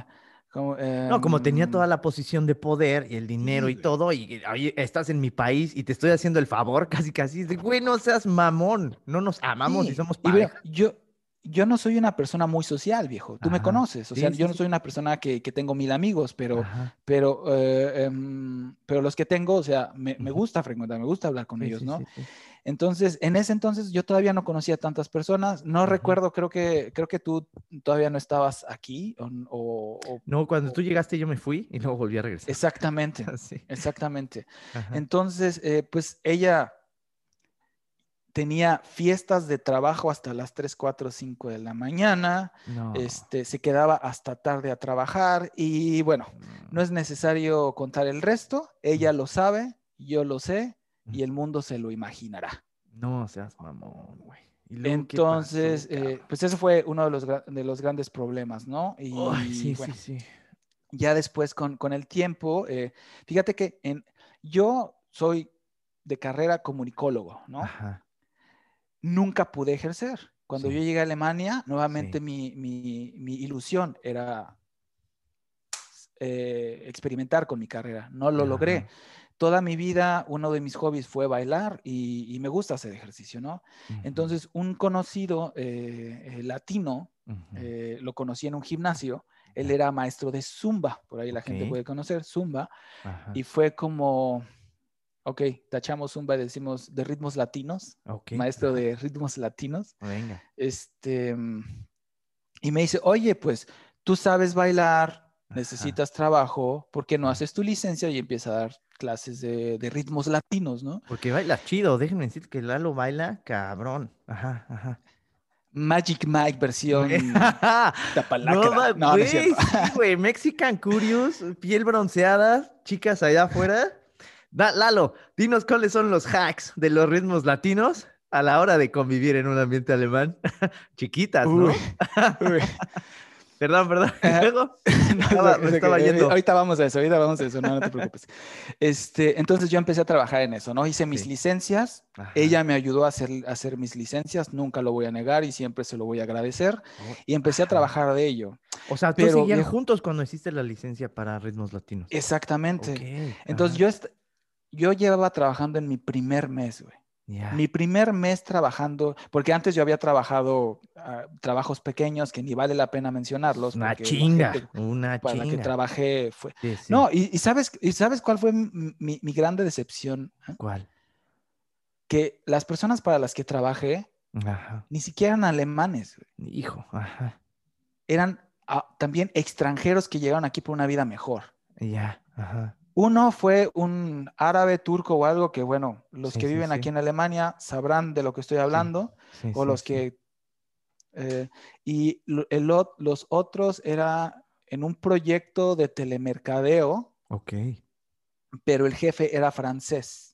B: no, como tenía
A: em,
B: toda la posición de poder y el dinero y todo, y oye, estás en mi país y te estoy haciendo el favor, [laughs] casi, casi. Güey, no seas mamón. No nos amamos y somos pareja.
A: yo, yo no soy una persona muy social, viejo. Tú me conoces. O sea, yo no soy una persona que, tengo mil amigos, pero, pero, eh, em, pero los que tengo, o sea, me, gusta frecuentar, me gusta hablar con ellos, ¿no? Entonces, en ese entonces yo todavía no conocía tantas personas. No recuerdo, creo que, creo que tú todavía no estabas aquí. O,
B: no, cuando tú llegaste yo me fui y luego volví a regresar.
A: Exactamente, [laughs] exactamente. Entonces, eh, pues ella tenía fiestas de trabajo hasta las 3, 4, 5 de la mañana, este, se quedaba hasta tarde a trabajar y bueno, no es necesario contar el resto, ella lo sabe, yo lo sé y el mundo se lo imaginará.
B: No seas mamón, güey.
A: Entonces, eh, pues eso fue uno de los, de los grandes problemas, ¿no? Y
B: sí, sí, sí.
A: Ya después con, con el tiempo, eh, fíjate que en, yo soy de carrera comunicólogo, ¿no? Ajá nunca pude ejercer. Cuando yo llegué a Alemania, nuevamente mi, ilusión era eh, experimentar con mi carrera. No lo logré. Toda mi vida uno de mis hobbies fue bailar y, me gusta hacer ejercicio, ¿no? Entonces, un conocido eh, eh, latino, lo conocí en un gimnasio, él era maestro de Zumba, por ahí la gente puede conocer Zumba, y fue como, Ok, tachamos Zumba y decimos de ritmos latinos. Maestro de ritmos latinos.
B: Venga.
A: Este, y me dice, oye, pues tú sabes bailar, necesitas trabajo, ¿por qué no haces tu licencia y empieza a dar clases de, ritmos latinos, no?
B: Porque baila chido, déjenme decir que Lalo baila cabrón. Ajá, ajá.
A: Magic Mike versión [laughs]
B: tapalacra. No, no, güey, Mexican Curious, piel bronceada, chicas allá afuera. Lalo, dinos cuáles son los hacks de los ritmos latinos a la hora de convivir en un ambiente alemán. [laughs] Chiquitas, ¿no? [laughs] Perdón, perdón. [laughs] Luego [laughs]
A: me estaba yendo. Ahorita vamos a eso, ahorita vamos a eso, no, te preocupes. Este, entonces yo empecé a trabajar en eso, ¿no? Hice mis licencias, ella me ayudó a hacer, hacer mis licencias, nunca lo voy a negar y siempre se lo voy a agradecer. Oh, y empecé a trabajar de ello.
B: O sea, tú seguían juntos cuando hiciste la licencia para ritmos latinos.
A: Exactamente. Entonces yo, yo llevaba trabajando en mi primer mes, güey. Mi primer mes trabajando, porque antes yo había trabajado ah, trabajos pequeños que ni vale la pena mencionarlos.
B: Una chinga, una
A: para la que trabajé fue. No, y, sabes, ¿y sabes cuál fue mi, grande decepción?
B: ¿Eh? ¿Cuál?
A: Que las personas para las que trabajé ni siquiera eran alemanes.
B: Güey. Hijo, ajá.
A: Eran ah, también extranjeros que llegaron aquí por una vida mejor.
B: Ya, ajá.
A: Uno fue un árabe, turco o algo que, bueno, los que viven aquí en Alemania sabrán de lo que estoy hablando, o los que... Eh, y el, los otros era en un proyecto de telemercadeo.
B: Ok.
A: Pero el jefe era francés.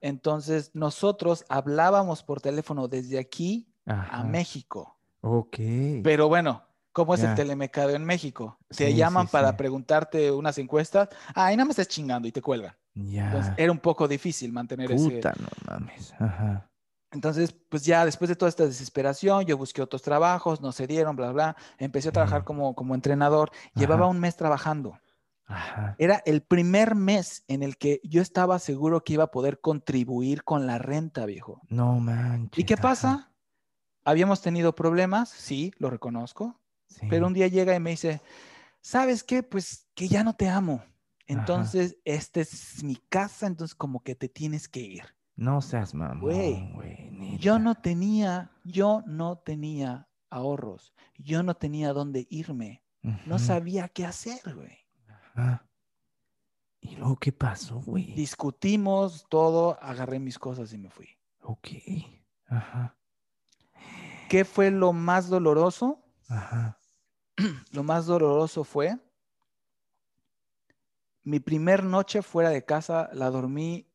A: Entonces nosotros hablábamos por teléfono desde aquí a México.
B: Ok.
A: Pero bueno, ¿Cómo es el telemecado en México? Te llaman para preguntarte unas encuestas. Ah, y nada más estás chingando y te cuelgan.
B: Ya.
A: era un poco difícil mantener
B: Puta, ese. no mames. Ajá.
A: Entonces, pues ya después de toda esta desesperación, yo busqué otros trabajos, no se dieron, bla, bla. Empecé a trabajar como, como entrenador. Llevaba un mes trabajando.
B: Ajá.
A: Era el primer mes en el que yo estaba seguro que iba a poder contribuir con la renta, viejo.
B: No manches.
A: ¿Y qué pasa? Habíamos tenido problemas, sí, lo reconozco. Pero un día llega y me dice, ¿sabes qué? Pues que ya no te amo. Entonces, esta es mi casa, entonces como que te tienes que ir.
B: No seas mamón,
A: güey. Yo no tenía, yo no tenía ahorros. Yo no tenía dónde irme. No sabía qué hacer, güey.
B: Ajá. ¿Y luego qué pasó, güey?
A: Discutimos todo, agarré mis cosas y me fui.
B: Ok. Ajá.
A: ¿Qué fue lo más doloroso?
B: Ajá. [clears throat]
A: lo más doloroso fue mi primer noche fuera de casa la dormí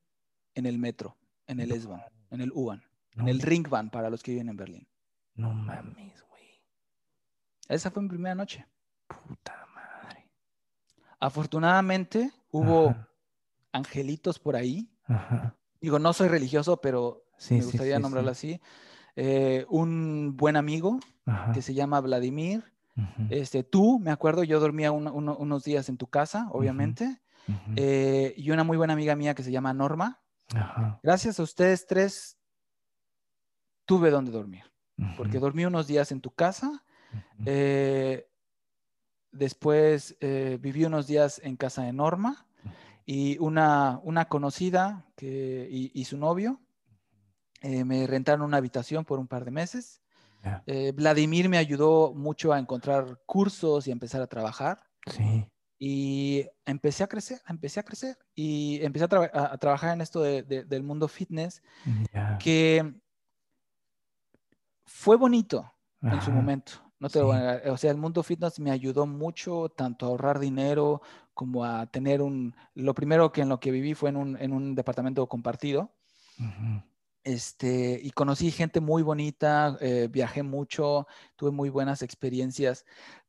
A: en el metro, en el S-Bahn, en el U-Bahn, en el Ringbahn para los que viven en Berlín.
B: No mames, güey.
A: Esa fue mi primera noche.
B: Puta madre.
A: Afortunadamente hubo angelitos por ahí. Digo, no soy religioso, pero me gustaría nombrarlo así. Eh, un buen amigo que se llama Vladimir Este, tú, me acuerdo, yo dormía unos días en tu casa, obviamente, eh, y una muy buena amiga mía que se llama Norma. Gracias a ustedes tres, tuve donde dormir, porque dormí unos días en tu casa. Eh, después eh, viví unos días en casa de Norma y una, una conocida que, y, su novio me rentaron una habitación por un par de meses. Eh, Vladimir me ayudó mucho a encontrar cursos y empezar a trabajar.
B: Sí.
A: Y empecé a crecer, empecé a crecer y empecé a, trabajar en esto del mundo fitness, que fue bonito en su momento. No te O sea, el mundo fitness me ayudó mucho tanto a ahorrar dinero como a tener un... Lo primero que en lo que viví fue en un, en un departamento compartido. Este, y conocí gente muy bonita, eh, viajé mucho, tuve muy buenas experiencias,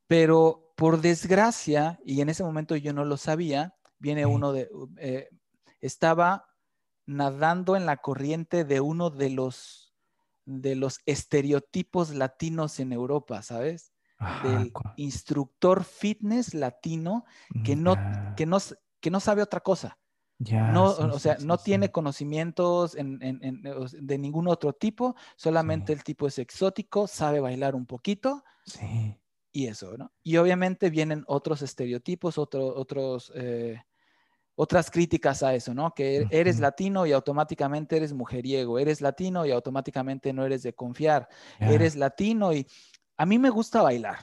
A: pero por desgracia, y en ese momento yo no lo sabía, viene uno de, eh, estaba nadando en la corriente de uno de los, de los estereotipos latinos en Europa, ¿sabes? Del instructor fitness latino que no, que, no, que no sabe otra cosa no, o sea, no tiene conocimientos de ningún otro tipo, solamente el tipo es exótico, sabe bailar un poquito. Y eso, ¿no? Y obviamente vienen otros estereotipos, otros, eh, otras críticas a eso, ¿no? Que eres latino y automáticamente eres mujeriego, eres latino y automáticamente no eres de confiar, eres latino y a mí me gusta bailar.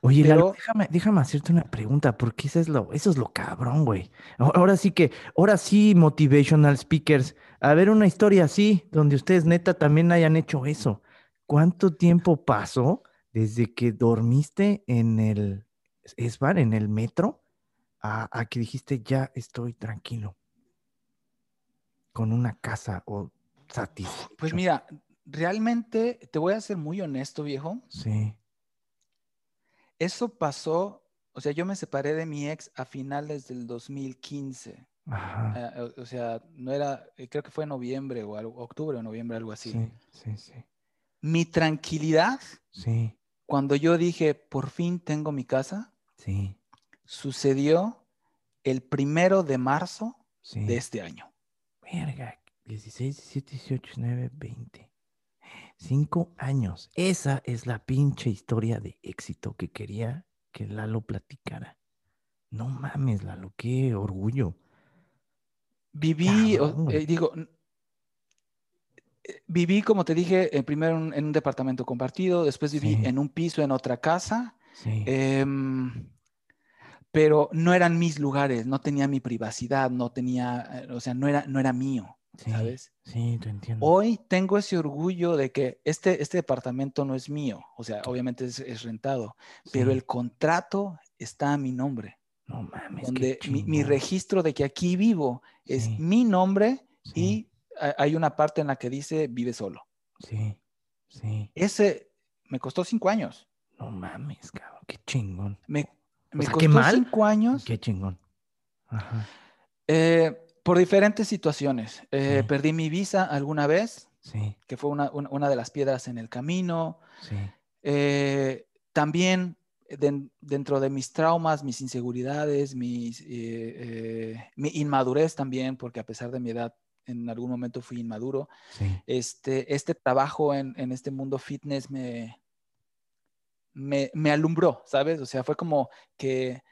B: Oye, déjame, déjame hacerte una pregunta, porque eso es lo, eso es lo cabrón, güey. Ahora sí que, ahora sí, motivational speakers, a ver una historia así, donde ustedes neta también hayan hecho eso. ¿Cuánto tiempo pasó desde que dormiste en el ESBAR, en el metro, a, que dijiste ya estoy tranquilo? Con una casa o satisfecho.
A: Pues mira, realmente te voy a ser muy honesto, viejo.
B: Sí
A: eso pasó, o sea, yo me separé de mi ex a finales del 2015.
B: Ajá.
A: Eh, o, sea, no era, eh, creo que fue en noviembre o octubre o noviembre, algo así.
B: Sí, sí, sí.
A: Mi tranquilidad,
B: sí.
A: cuando yo dije, por fin tengo mi casa,
B: sí.
A: sucedió el primero de marzo de este año.
B: Verga, 16, 17, 18, 19, 20. Cinco años. Esa es la pinche historia de éxito que quería que Lalo platicara. No mames, Lalo, qué orgullo.
A: Viví, eh, digo, eh, viví, como te dije, eh, primero en, un departamento compartido, después viví en un piso en otra casa. Em, pero no eran mis lugares, no tenía mi privacidad, no tenía, o sea, no era, no era mío. ¿Sabes?
B: Sí, te entiendo.
A: Hoy tengo ese orgullo de que este, este departamento no es mío, o sea, obviamente es, rentado, pero el contrato está a mi nombre.
B: No mames.
A: Donde mi, registro de que aquí vivo es mi nombre y hay una parte en la que dice vive solo.
B: Sí, sí.
A: Ese me costó cinco años.
B: No mames, cabrón, qué chingón.
A: Me, costó cinco años.
B: Qué chingón. Ajá.
A: Eh, por diferentes situaciones. Eh, perdí mi visa alguna vez,
B: sí.
A: que fue una, una, de las piedras en el camino.
B: Sí.
A: Eh, también dentro de mis traumas, mis inseguridades, mis, eh, mi inmadurez también, porque a pesar de mi edad, en algún momento fui inmaduro.
B: Sí.
A: Este, este trabajo en, en este mundo fitness me, me, me, alumbró, ¿sabes? O sea, fue como que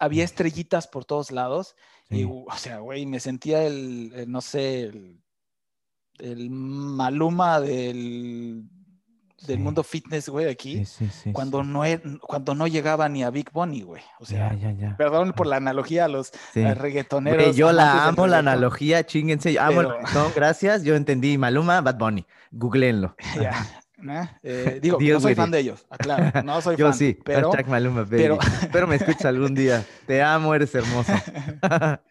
A: había estrellitas por todos lados y, o sea, güey, me sentía el, no sé, el, maluma del, del mundo fitness, güey, aquí, cuando, no, cuando no llegaba ni a Big Bunny, güey. O sea, perdón por la analogía a los reggaetoneros.
B: yo la amo, la analogía, chinguense. Amo el reggaetón, gracias. Yo entendí Maluma, Bad Bunny. Googleenlo. [laughs]
A: Eh, digo, no soy fan de ellos, aclaro, no soy [laughs]
B: Yo
A: fan.
B: sí, pero, Maluma, [laughs] Pero... Me escuches algún día. Te amo, eres hermoso. [laughs]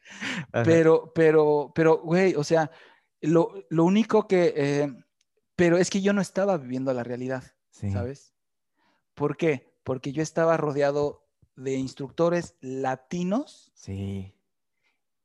A: pero, pero, pero, güey, o sea, lo, lo único que... Eh, pero es que yo no estaba viviendo la realidad, ¿sabes? ¿Por qué? Porque yo estaba rodeado de instructores latinos.
B: Sí.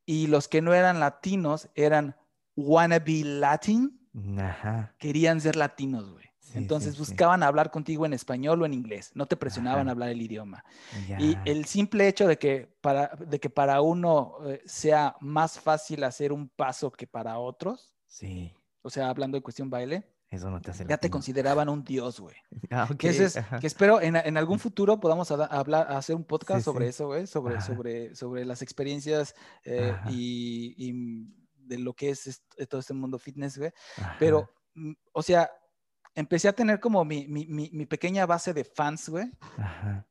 A: Y los que no eran latinos eran wannabe Latin.
B: Ajá.
A: Querían ser latinos, güey.
B: Sí,
A: Entonces
B: sí, sí.
A: buscaban hablar contigo en español o en inglés, no te presionaban
B: Ajá.
A: a hablar el idioma.
B: Ya.
A: Y el simple hecho de que para, de que para uno eh, sea más fácil hacer un paso que para otros,
B: Sí,
A: o sea, hablando de cuestión baile,
B: eso no te hace
A: ya te consideraban un dios, güey. [laughs]
B: Ah, ok,
A: Que, es- que espero en, en algún futuro podamos a- hablar, hacer un podcast
B: Sí,
A: sobre
B: sí.
A: eso, güey, sobre,
B: Ajá.
A: sobre, sobre las experiencias eh, y, y de lo que es todo este mundo fitness, güey. Pero, mm, o sea, empecé a tener como mi, mi, mi, mi pequeña base de fans, güey,
B: Ajá.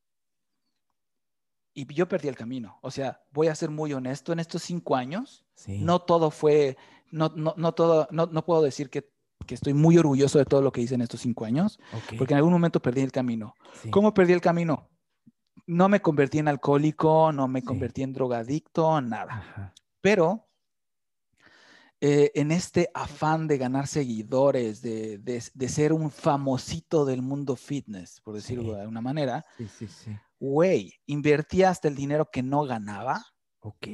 A: y yo perdí el camino. O sea, voy a ser muy honesto, en estos cinco años,
B: Sí.
A: no todo fue, no, no, no todo, no, no puedo decir que, que estoy muy orgulloso de todo lo que hice en estos cinco años,
B: Ok,
A: porque en algún momento perdí el camino.
B: sí.
A: ¿Cómo perdí el camino? No me convertí en alcohólico, no me
B: Sí.
A: convertí en drogadicto, nada.
B: Ajá.
A: Pero eh, en este afán de ganar seguidores, de, de- de ser un famosito del mundo fitness, por decirlo
B: Sí.
A: de alguna manera,
B: Sí, sí, sí.
A: güey, invertí hasta el dinero que no ganaba
B: Ok.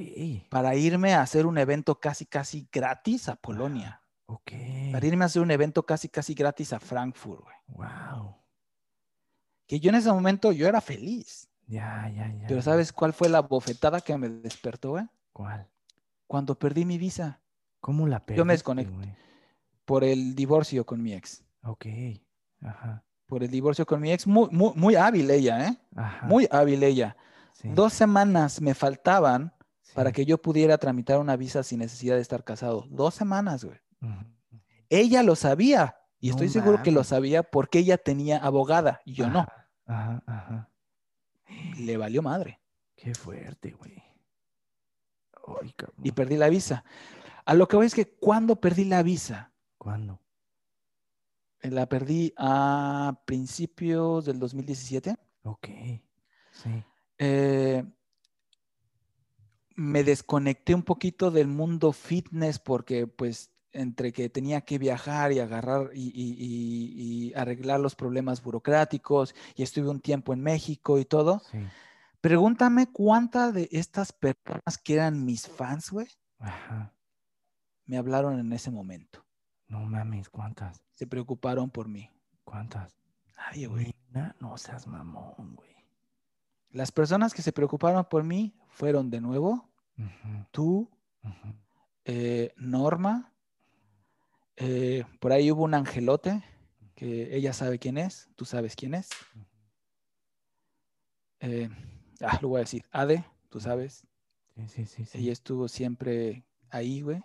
A: para irme a hacer un evento casi, casi gratis a Polonia.
B: Ok.
A: Para irme a hacer un evento casi, casi gratis a Frankfurt, güey.
B: Wow.
A: Que yo en ese momento, yo era feliz.
B: Ya, ya, ya.
A: Pero. ¿sabes cuál fue la bofetada que me despertó, güey?
B: ¿Cuál?
A: Cuando perdí mi visa
B: ¿Cómo la perdiste,
A: Yo me desconecto.
B: güey?
A: por el divorcio con mi ex.
B: Ok. Ajá.
A: Por el divorcio con mi ex. Muy, muy, muy hábil ella, ¿eh?
B: Ajá.
A: Muy hábil ella.
B: Sí,
A: Dos semanas me faltaban para que yo pudiera tramitar una visa sin necesidad de estar casado. Dos semanas, güey. Ella lo sabía. Y
B: No
A: estoy seguro que lo sabía porque ella tenía abogada y yo no.
B: Ajá, ajá, ajá.
A: Le valió madre.
B: Qué fuerte, güey. Ay, cabrón.
A: Y perdí la visa. A lo que voy es que cuando perdí la visa,
B: ¿Cuándo?
A: eh, la perdí a principios del 2017.
B: Ok. Sí.
A: eh, me desconecté un poquito del mundo fitness porque pues entre que tenía que viajar y agarrar y, y- y- y arreglar los problemas burocráticos y estuve un tiempo en México y todo.
B: Sí.
A: Pregúntame cuántas de estas personas que eran mis fans, güey,
B: Ajá.
A: Me hablaron en ese momento.
B: No mames, ¿cuántas?
A: Se preocuparon por mí.
B: ¿Cuántas?
A: Nadie, güey.
B: No seas mamón, güey.
A: Las personas que se preocuparon por mí fueron de nuevo tú, eh, Norma, eh, por ahí hubo un angelote que ella sabe quién es, tú sabes quién es. Eh, ah, lo voy a decir, Ade, tú sabes,
B: Sí, sí, sí. sí.
A: ella estuvo siempre ahí, güey.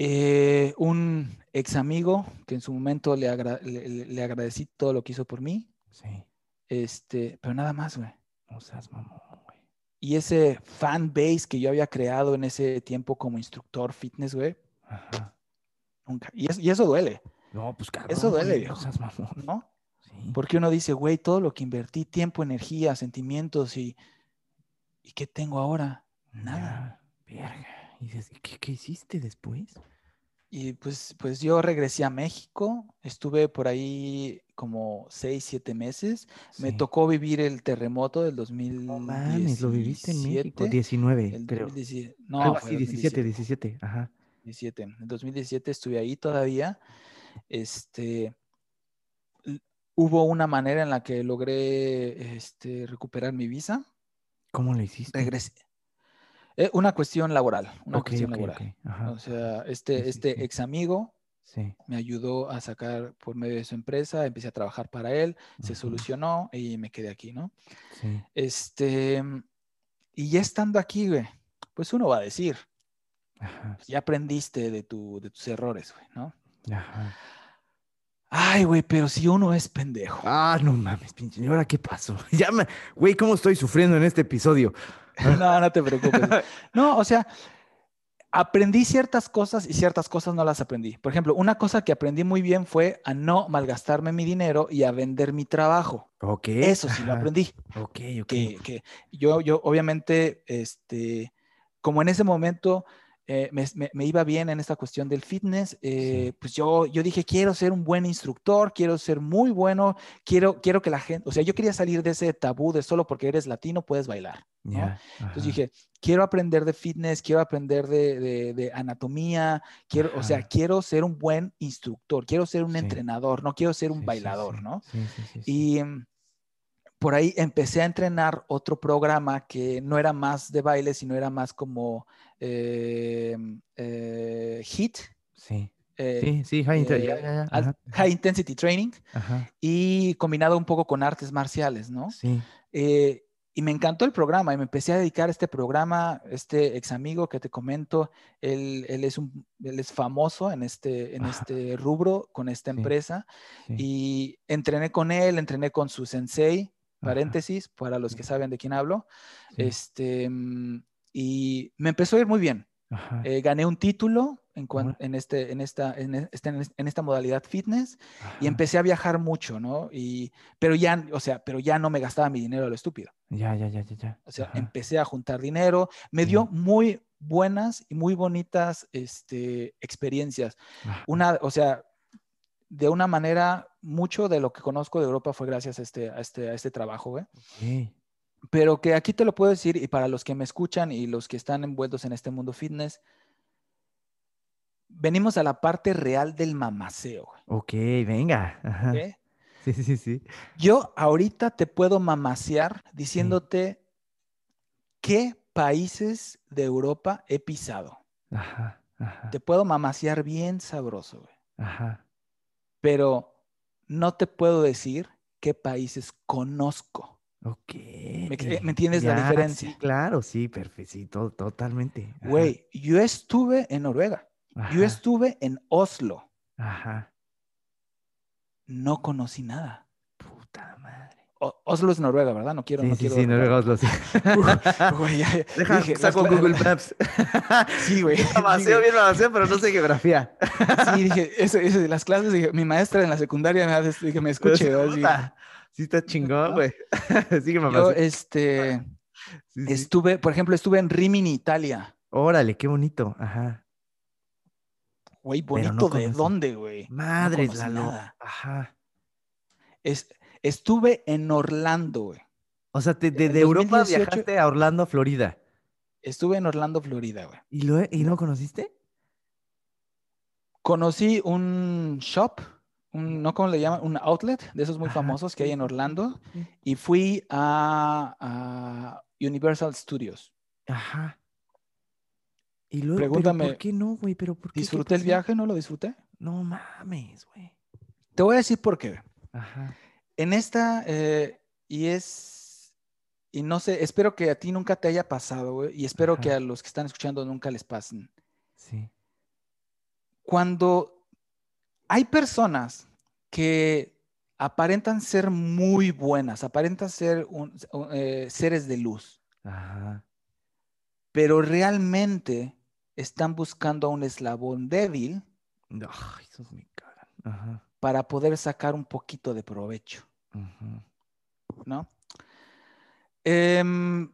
A: Eh, un ex amigo que en su momento le, agra- le- le- le agradecí todo lo que hizo por mí,
B: Sí.
A: este, pero nada más, güey.
B: No seas mamón, güey.
A: Y ese fan base que yo había creado en ese tiempo como instructor fitness, güey,
B: Ajá.
A: nunca. Y, es- y eso duele,
B: No, pues cabrón.
A: Eso duele,
B: güey,
A: viejo.
B: No seas mamón.
A: ¿no?
B: Sí.
A: Porque uno dice, güey, todo lo que invertí, tiempo, energía, sentimientos y, ¿y qué tengo ahora? Nada.
B: Ya, Verga. Y dices, ¿qué, qué hiciste después?
A: Y pues, pues yo regresé a México, estuve por ahí como seis, siete meses. Me
B: Sí.
A: tocó vivir el terremoto del 2017.
B: No mames, lo viviste en México. 19,
A: el
B: creo.
A: 2017, no,
B: Algo
A: fue
B: así, 17,
A: 2017.
B: 17. Ajá.
A: 2017. En 2017 estuve ahí todavía. Este, hubo una manera en la que logré este, recuperar mi visa.
B: ¿Cómo lo hiciste?
A: Regresé. Eh, una cuestión laboral, una
B: Ok,
A: cuestión laboral. O sea, este,
B: Sí,
A: este
B: sí.
A: ex amigo
B: Sí.
A: me ayudó a sacar por medio de su empresa, empecé a trabajar para él, se solucionó y me quedé aquí, ¿no?
B: Sí.
A: Este, y ya estando aquí, güey, pues uno va a decir,
B: Ajá.
A: ya aprendiste de, tu, de tus errores, güey, ¿no?
B: Ajá.
A: Ay, güey, pero si uno es pendejo.
B: Ah, no mames, pinche. ¿Y ahora qué pasó? [laughs] Ya me... Güey, ¿cómo estoy sufriendo en este episodio? [laughs]
A: No, no te preocupes. No, o sea, aprendí ciertas cosas y ciertas cosas no las aprendí. Por ejemplo, una cosa que aprendí muy bien fue a no malgastarme mi dinero y a vender mi trabajo.
B: Ok.
A: Eso sí lo aprendí.
B: Ok, ok.
A: Que, que yo, yo obviamente, este, como en ese momento eh, me, me- me iba bien en esta cuestión del fitness, eh,
B: Sí.
A: pues yo, yo dije, quiero ser un buen instructor, quiero ser muy bueno, quiero, quiero que la gente, o sea, yo quería salir de ese tabú de solo porque eres latino puedes bailar. Entonces dije, quiero aprender de fitness, quiero aprender de, anatomía, quiero, o sea, quiero ser un buen instructor, quiero ser un entrenador, no quiero ser un bailador, ¿no? Y mm, por ahí empecé a entrenar otro programa que no era más de baile, sino era más como eh, eh, HIT.
B: Sí. Eh, sí, sí, high,
A: intensity training y combinado un poco con artes marciales, ¿no?
B: Sí.
A: y me encantó el programa y me empecé a dedicar a este programa, este ex amigo que te comento, él, él es, un, él es famoso en este, en este rubro con esta empresa y entrené con él, entrené con su sensei, paréntesis, para los que saben de quién hablo. Este, mm, y me empezó a ir muy bien. Eh, gané un título en, en, este, en, esta, en, este, en esta modalidad fitness y empecé a viajar mucho, ¿no? Y, pero, ya, o sea, pero ya no me gastaba mi dinero a lo estúpido.
B: Ya, ya, ya, ya. ya.
A: O sea, empecé a juntar dinero. Me dio muy buenas y muy bonitas este, experiencias. Una, o sea, de una manera, mucho de lo que conozco de Europa fue gracias a este, a este, a este trabajo, güey. Pero que aquí te lo puedo decir, y para los que me escuchan y los que están envueltos en este mundo fitness, venimos a la parte real del mamaceo. Güey.
B: Ok, venga. Sí, sí, sí.
A: Yo ahorita te puedo mamasear diciéndote qué países de Europa he pisado.
B: Ajá, ajá.
A: Te puedo mamasear bien sabroso, güey.
B: Ajá
A: pero no te puedo decir qué países conozco.
B: Ok.
A: ¿Me, entiendes la diferencia?
B: Sí, claro, sí, perfecto, totalmente.
A: Güey, yo estuve en Noruega. Yo estuve en Oslo.
B: Ajá.
A: No conocí nada.
B: Puta madre.
A: Oslo es Noruega, ¿verdad? No quiero,
B: sí,
A: no
B: sí, Sí, Noruega, Oslo, sí. [laughs]
A: güey, ya, [laughs]
B: Deja, saco Google Maps. [laughs]
A: sí, güey.
B: Mamaceo, bien mamaceo, pero no sé geografía.
A: sí, dije, eso, eso de las clases, dije, mi maestra en la secundaria me hace que me escuche.
B: Sí, está chingón, güey. Sigue
A: mamaceo. Yo, este, estuve, por ejemplo, estuve en Rimini, Italia.
B: Órale, qué bonito. Ajá.
A: Güey, bonito de dónde, güey.
B: Madre, no la nada. Ajá.
A: Es, Estuve en Orlando, güey.
B: O sea, te, de, Europa viajaste a Orlando, Florida.
A: Estuve en Orlando, Florida, güey.
B: ¿Y, lo, ¿Y no conociste?
A: Conocí un shop, un, ¿no cómo le llaman? Un outlet de esos muy famosos que hay en Orlando. Y fui a, Universal Studios.
B: Ajá. Y luego, Pregúntame, ¿por qué no, güey? ¿Pero por
A: ¿Disfruté el viaje? ¿No lo disfruté?
B: No mames, güey.
A: Te voy a decir por qué.
B: Ajá.
A: En esta, eh, y es, y no sé, espero que a ti nunca te haya pasado, güey, y espero que a los que están escuchando nunca les pasen.
B: Sí.
A: Cuando hay personas que aparentan ser muy buenas, aparentan ser eh, seres de luz,
B: Ajá.
A: pero realmente están buscando a un eslabón débil
B: Ay, eso es mi cara. Ajá.
A: para poder sacar un poquito de provecho. ¿No? Em,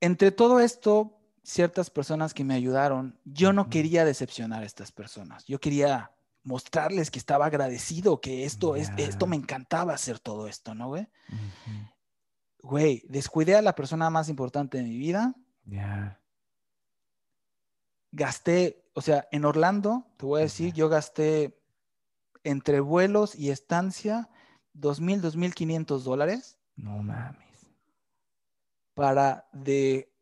A: entre todo esto, ciertas personas que me ayudaron, yo no quería decepcionar a estas personas. Yo quería mostrarles que estaba agradecido, que esto, es, esto me encantaba hacer todo esto, ¿no, güey? Güey, descuidé a la persona más importante de mi vida.
B: Ya.
A: Gasté, o sea, en Orlando, te voy a decir, yo gasté entre vuelos y estancia dos mil, dos mil quinientos dólares.
B: No mames.
A: Para de,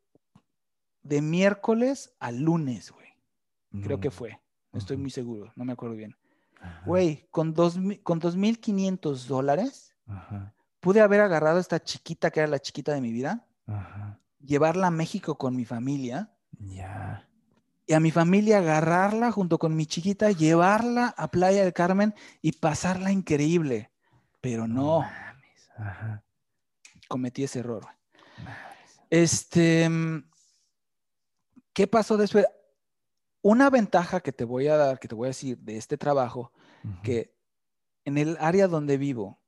A: de miércoles a lunes, güey. Creo que fue. No estoy muy seguro, no me acuerdo bien. Güey, con dos, con dólares, pude haber agarrado a esta chiquita que era la chiquita de mi vida, llevarla a México con mi familia.
B: Ya.
A: Y a mi familia agarrarla junto con mi chiquita, llevarla a Playa del Carmen y pasarla increíble. Pero no. Cometí ese error. Este, ¿qué pasó después? Una ventaja que te voy a dar, que te voy a decir de este trabajo, que en el área donde vivo,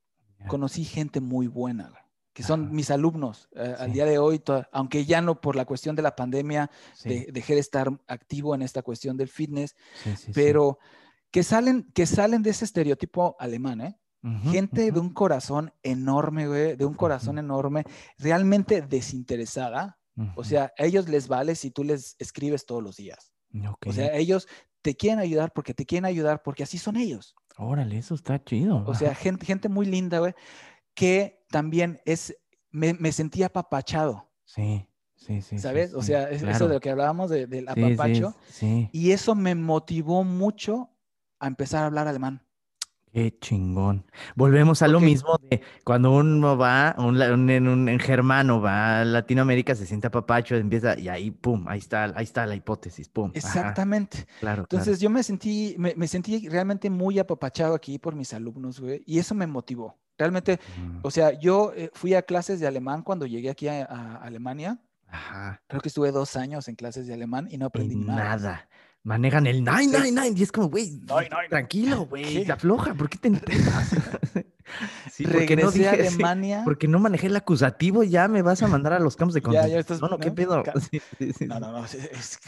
A: conocí gente muy buena, que son mis alumnos. Eh, al día de hoy, aunque ya no por la cuestión de la pandemia dejé de estar activo en esta cuestión del fitness, pero que salen, que salen de ese estereotipo alemán, ¿eh? Gente de un corazón enorme, güey, de un corazón enorme, realmente desinteresada, O sea, a ellos les vale si tú les escribes todos los días. O sea, ellos te quieren ayudar porque te quieren ayudar porque así son ellos.
B: Órale, eso está chido.
A: O sea, gente, gente muy linda, güey, que también es, me, me sentía apapachado.
B: Sí, sí, sí.
A: ¿Sabes?
B: sí,
A: o
B: sí,
A: sea, es- eso de lo que hablábamos de- del apapacho.
B: Sí,
A: Y eso me motivó mucho a empezar a hablar alemán.
B: Qué chingón. Volvemos a lo mismo de cuando uno va, un, un- en, un, en germano va a Latinoamérica, se siente apapacho, empieza y ahí, pum, ahí está, ahí está la hipótesis, pum. ajá,
A: Exactamente.
B: claro,
A: Entonces yo me sentí, me, me sentí realmente muy apapachado aquí por mis alumnos, güey, y eso me motivó. Realmente.
B: Mm,
A: o sea, yo eh, fui a clases de alemán cuando llegué aquí a, a Alemania.
B: Ajá.
A: Creo que estuve dos años en clases de alemán y no aprendí
B: Y
A: nada.
B: nada. Manejan el nine,
A: Sí.
B: nine, nine. Y es como, güey, tranquilo, güey. Te afloja. ¿Por qué te empedas? [laughs] sí, porque no
A: a
B: dije, [laughs] sí,
A: Alemania.
B: porque no manejé el acusativo, ya me vas a mandar a los campos de [laughs]
A: Ya, ya
B: concentración.
A: estás-
B: No, no, ¿qué
A: ¿no?
B: pedo?
A: Ca- [laughs]
B: Sí, sí, sí,
A: No, no, no. es- es-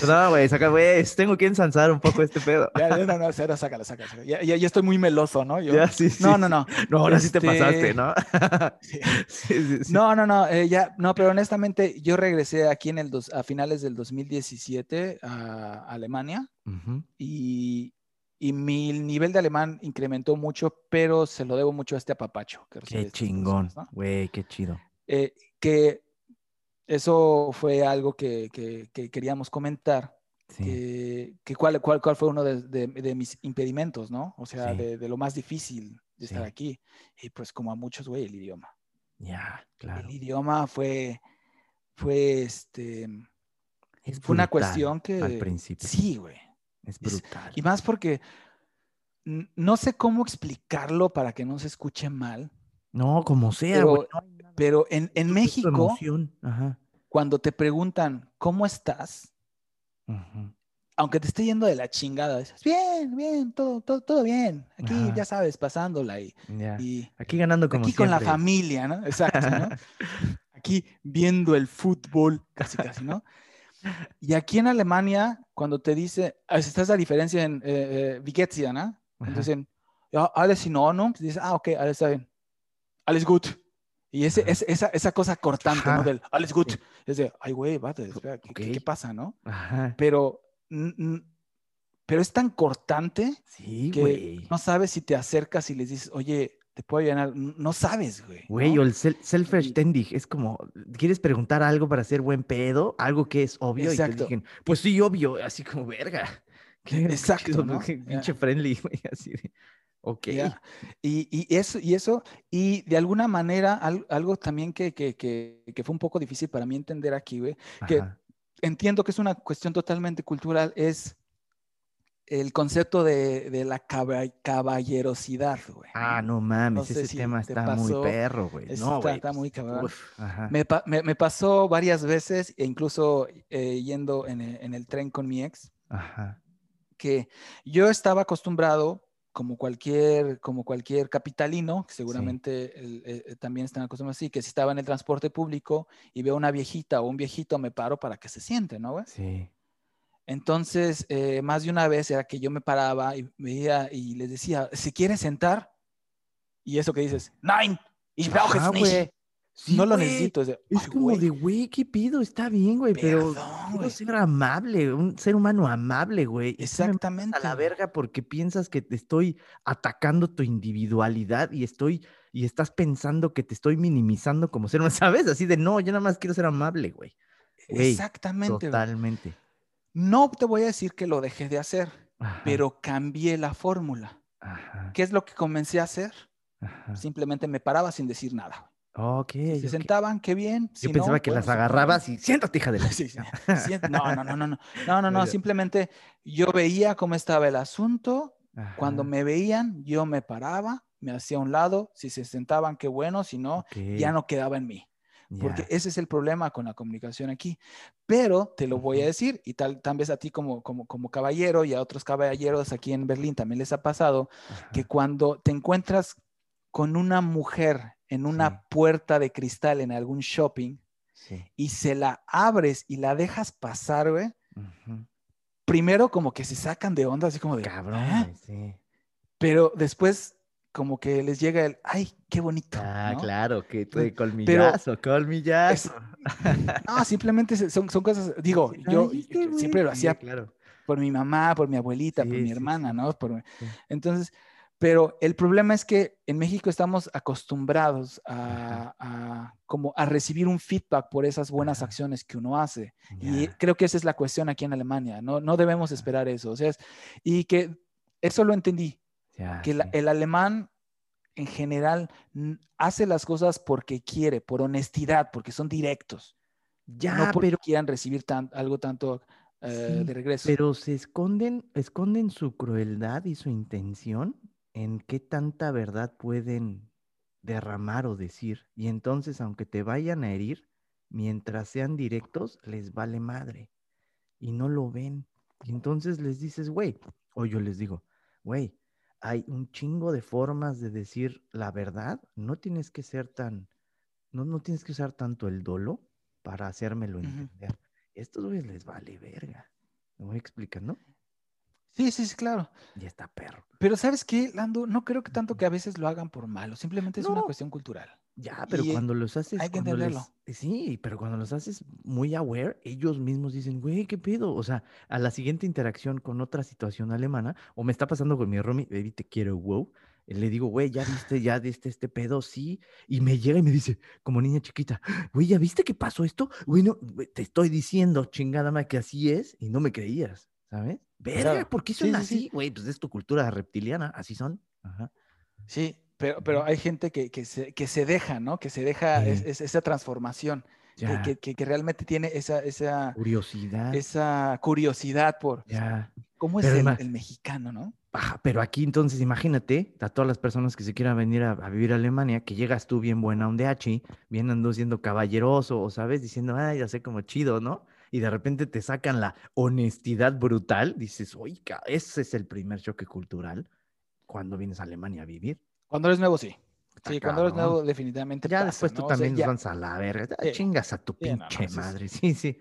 A: es-
B: No, güey, saca, güey, tengo que ensanzar un poco este pedo.
A: Ya, ya, no, no, cero, sácala, sácala. sácala. Ya, ya, ya estoy muy meloso, ¿no? Yo-
B: Ya, sí, sí,
A: no, no, no.
B: No, ahora sí te
A: Este,
B: pasaste, ¿no?
A: Sí.
B: Sí, sí, sí.
A: No, no, no, eh, ya, no, pero honestamente yo regresé aquí en el dos, a finales del 2017 a Alemania y, y mi nivel de alemán incrementó mucho, pero se lo debo mucho a este apapacho. que
B: Qué chingón, güey, qué chido.
A: Eh, que eso fue algo que, que- que queríamos comentar,
B: Sí,
A: que, que cuál, cuál, cuál fue uno de, de- de mis impedimentos, ¿no? O sea,
B: Sí.
A: de, de lo más difícil de estar
B: Sí.
A: aquí. Y pues como a muchos, güey, el idioma.
B: ya, claro.
A: El idioma fue, fue este,
B: Es
A: fue una cuestión que...
B: Al principio.
A: Sí, güey.
B: Es
A: es-
B: brutal.
A: Y más porque no sé cómo explicarlo para que no se escuche mal,
B: No, como sea,
A: pero,
B: no
A: pero en, en México.
B: Ajá.
A: cuando te preguntan, ¿cómo estás? Aunque te esté yendo de la chingada, dices, bien, bien, todo, todo, todo bien. Aquí,
B: Ajá.
A: ya sabes, pasándola y,
B: Aquí ganando como
A: aquí con la familia, ¿no? Exacto, ¿no? [laughs] Aquí viendo el fútbol, casi, casi, ¿no? Y aquí en Alemania, cuando te dice, ah, esta es la diferencia en eh, eh, ¿no? Entonces, ja, alles in Ordnung. Dices, ah, ok, alles está bien. Alles gut. Y ese, es- esa, esa cosa cortante, ¿no?
B: Ajá.
A: Del alles gut.
B: Sí.
A: Es de, ay, güey, vate, espera, ¿qué, qué- qué pasa, no?
B: Ajá.
A: Pero, pero es tan cortante
B: Sí,
A: que
B: güey.
A: no sabes si te acercas y les dices, oye, te puedo llenar. N- No sabes, güey.
B: Güey,
A: ¿no?
B: o el sel- self-verständig es como, ¿quieres preguntar algo para ser buen pedo? Algo que es obvio. Y
A: Exacto.
B: te dicen, pues sí, obvio, así como verga. [laughs] Qué,
A: Exacto, Ya.
B: pinche friendly, [laughs] güey, así de, ok.
A: Y, y eso, y eso, y de alguna manera, al- algo también que, que, que, que fue un poco difícil para mí entender aquí, güey, que entiendo que es una cuestión totalmente cultural, es el concepto de, de la caba- caballerosidad, güey.
B: Ah, no mames,
A: No sé
B: ese
A: si
B: tema
A: te
B: está
A: pasó,
B: muy perro, güey. No,
A: está-
B: güey.
A: está
B: pues,
A: muy cabrón.
B: uf.
A: Me, pa- me- me pasó varias veces, e incluso eh, yendo en el, en el tren con mi ex,
B: Ajá.
A: que yo estaba acostumbrado, como cualquier, como cualquier capitalino, que seguramente el- eh, eh, también están acostumbrados así, que si estaba en el transporte público y veo una viejita o un viejito, me paro para que se siente, ¿no? güey?
B: Sí.
A: Entonces, eh, más de una vez era que yo me paraba y veía y les decía, ¿se quiere sentar? Y eso que dices, Nein, ich brauche es nicht.
B: güey. Sí,
A: no lo necesito. Es, de,
B: Es
A: "Ay,
B: como de, güey, ¿qué pido? Está bien, güey, pero quiero ser amable, un ser humano amable, güey. y
A: Exactamente.
B: A la verga porque piensas que te estoy atacando tu individualidad y estoy y estás pensando que te estoy minimizando como ser humano, [laughs] ¿sabes? Así de, no, yo nada más quiero ser amable, güey.
A: Exactamente.
B: Totalmente.
A: No te voy a decir que lo dejé de hacer,
B: Ajá,
A: pero cambié la fórmula.
B: Ajá,
A: ¿Qué es lo que comencé a hacer?
B: ajá.
A: Simplemente me paraba sin decir nada.
B: Ok.
A: Se sentaban, qué bien. si
B: Yo
A: no,
B: pensaba que las agarrabas y siéntate, hija de la. [laughs]
A: Sí, sí, sí, [laughs] No, no, no, no, no. No, no, no. Simplemente yo veía cómo estaba el asunto. Cuando me veían, yo me paraba, me hacía a un lado. Si se sentaban, qué bueno. Si no, ya no quedaba en mí. Porque ese es el problema con la comunicación aquí. Pero te lo voy a decir, y tal, tal vez a ti como, como, como caballero y a otros caballeros aquí en Berlín también les ha pasado, que cuando te encuentras con una mujer en una
B: Sí.
A: puerta de cristal en algún shopping
B: sí.
A: y se la abres y la dejas pasar, güey, primero como que se sacan de onda, así como de,
B: Cabrón,
A: "¿Ah?",
B: sí.
A: pero después como que les llega el, ay, qué bonito.
B: Ah,
A: ¿no?
B: claro, que
A: Pero-
B: te colmillazo, colmillazo. [laughs]
A: No, simplemente son, son cosas, digo, yo, siempre lo hacía
B: claro.
A: por mi mamá, por mi abuelita, por mi hermana, ¿no? Por, entonces, pero el problema es que en México estamos acostumbrados a, como a recibir un feedback por esas buenas acciones que uno hace. Y creo que esa es la cuestión aquí en Alemania. No, no debemos esperar eso. O sea, y que eso lo entendí. Que el alemán en general hace las cosas porque quiere, por honestidad, porque son directos. Ya, no porque pero quieran recibir algo tanto eh, de regreso.
B: Pero se esconden, esconden su crueldad y su intención en qué tanta verdad pueden derramar o decir. Y entonces, aunque te vayan a herir, mientras sean directos, les vale madre. Y no lo ven. Y entonces les dices, güey, o yo les digo, güey, hay un chingo de formas de decir la verdad. No tienes que ser tan, no, no tienes que usar tanto el dolo para hacérmelo entender. Estos güeyes les vale verga. ¿Me voy explicando?
A: Sí, sí, sí, claro.
B: Y está perro.
A: Pero ¿sabes qué, Lando? No creo que tanto que a veces lo hagan por malo, simplemente es una cuestión cultural.
B: Ya, pero cuando los haces...
A: Hay que entenderlo.
B: sí, pero cuando los haces muy aware, ellos mismos dicen, güey, ¿qué pedo? O sea, a la siguiente interacción con otra situación alemana, o me está pasando con mi Romy, baby, te quiero, wow. Le digo, güey, ¿ya viste, ya viste este pedo? Sí. Y me llega y me dice, como niña chiquita, güey, ¿ya viste que pasó esto? Güey, no, te estoy diciendo, chingada madre, que así es, y no me creías, ¿sabes? Verga, ¿por qué son así? Güey, pues es tu cultura reptiliana, así son. Ajá.
A: Sí, pero, pero hay gente que, que, se, que se deja, ¿no? Que se deja esa transformación. Que, que, realmente tiene esa, esa
B: curiosidad.
A: Esa curiosidad por
B: ya.
A: cómo es el, mexicano, ¿no?
B: Ajá, pero aquí entonces imagínate a todas las personas que se quieran venir a, vivir a Alemania, que llegas tú bien buena un DH, bien ando siendo caballeroso, o sabes, diciendo, ay, ya sé como chido, ¿no? y de repente te sacan la honestidad brutal, dices, oiga, ese es el primer choque cultural cuando vienes a Alemania a vivir.
A: Cuando eres nuevo, sí. sí, cuando eres nuevo, definitivamente.
B: Ya después tú también nos vas a la verga. chingas a tu pinche madre. Sí, sí.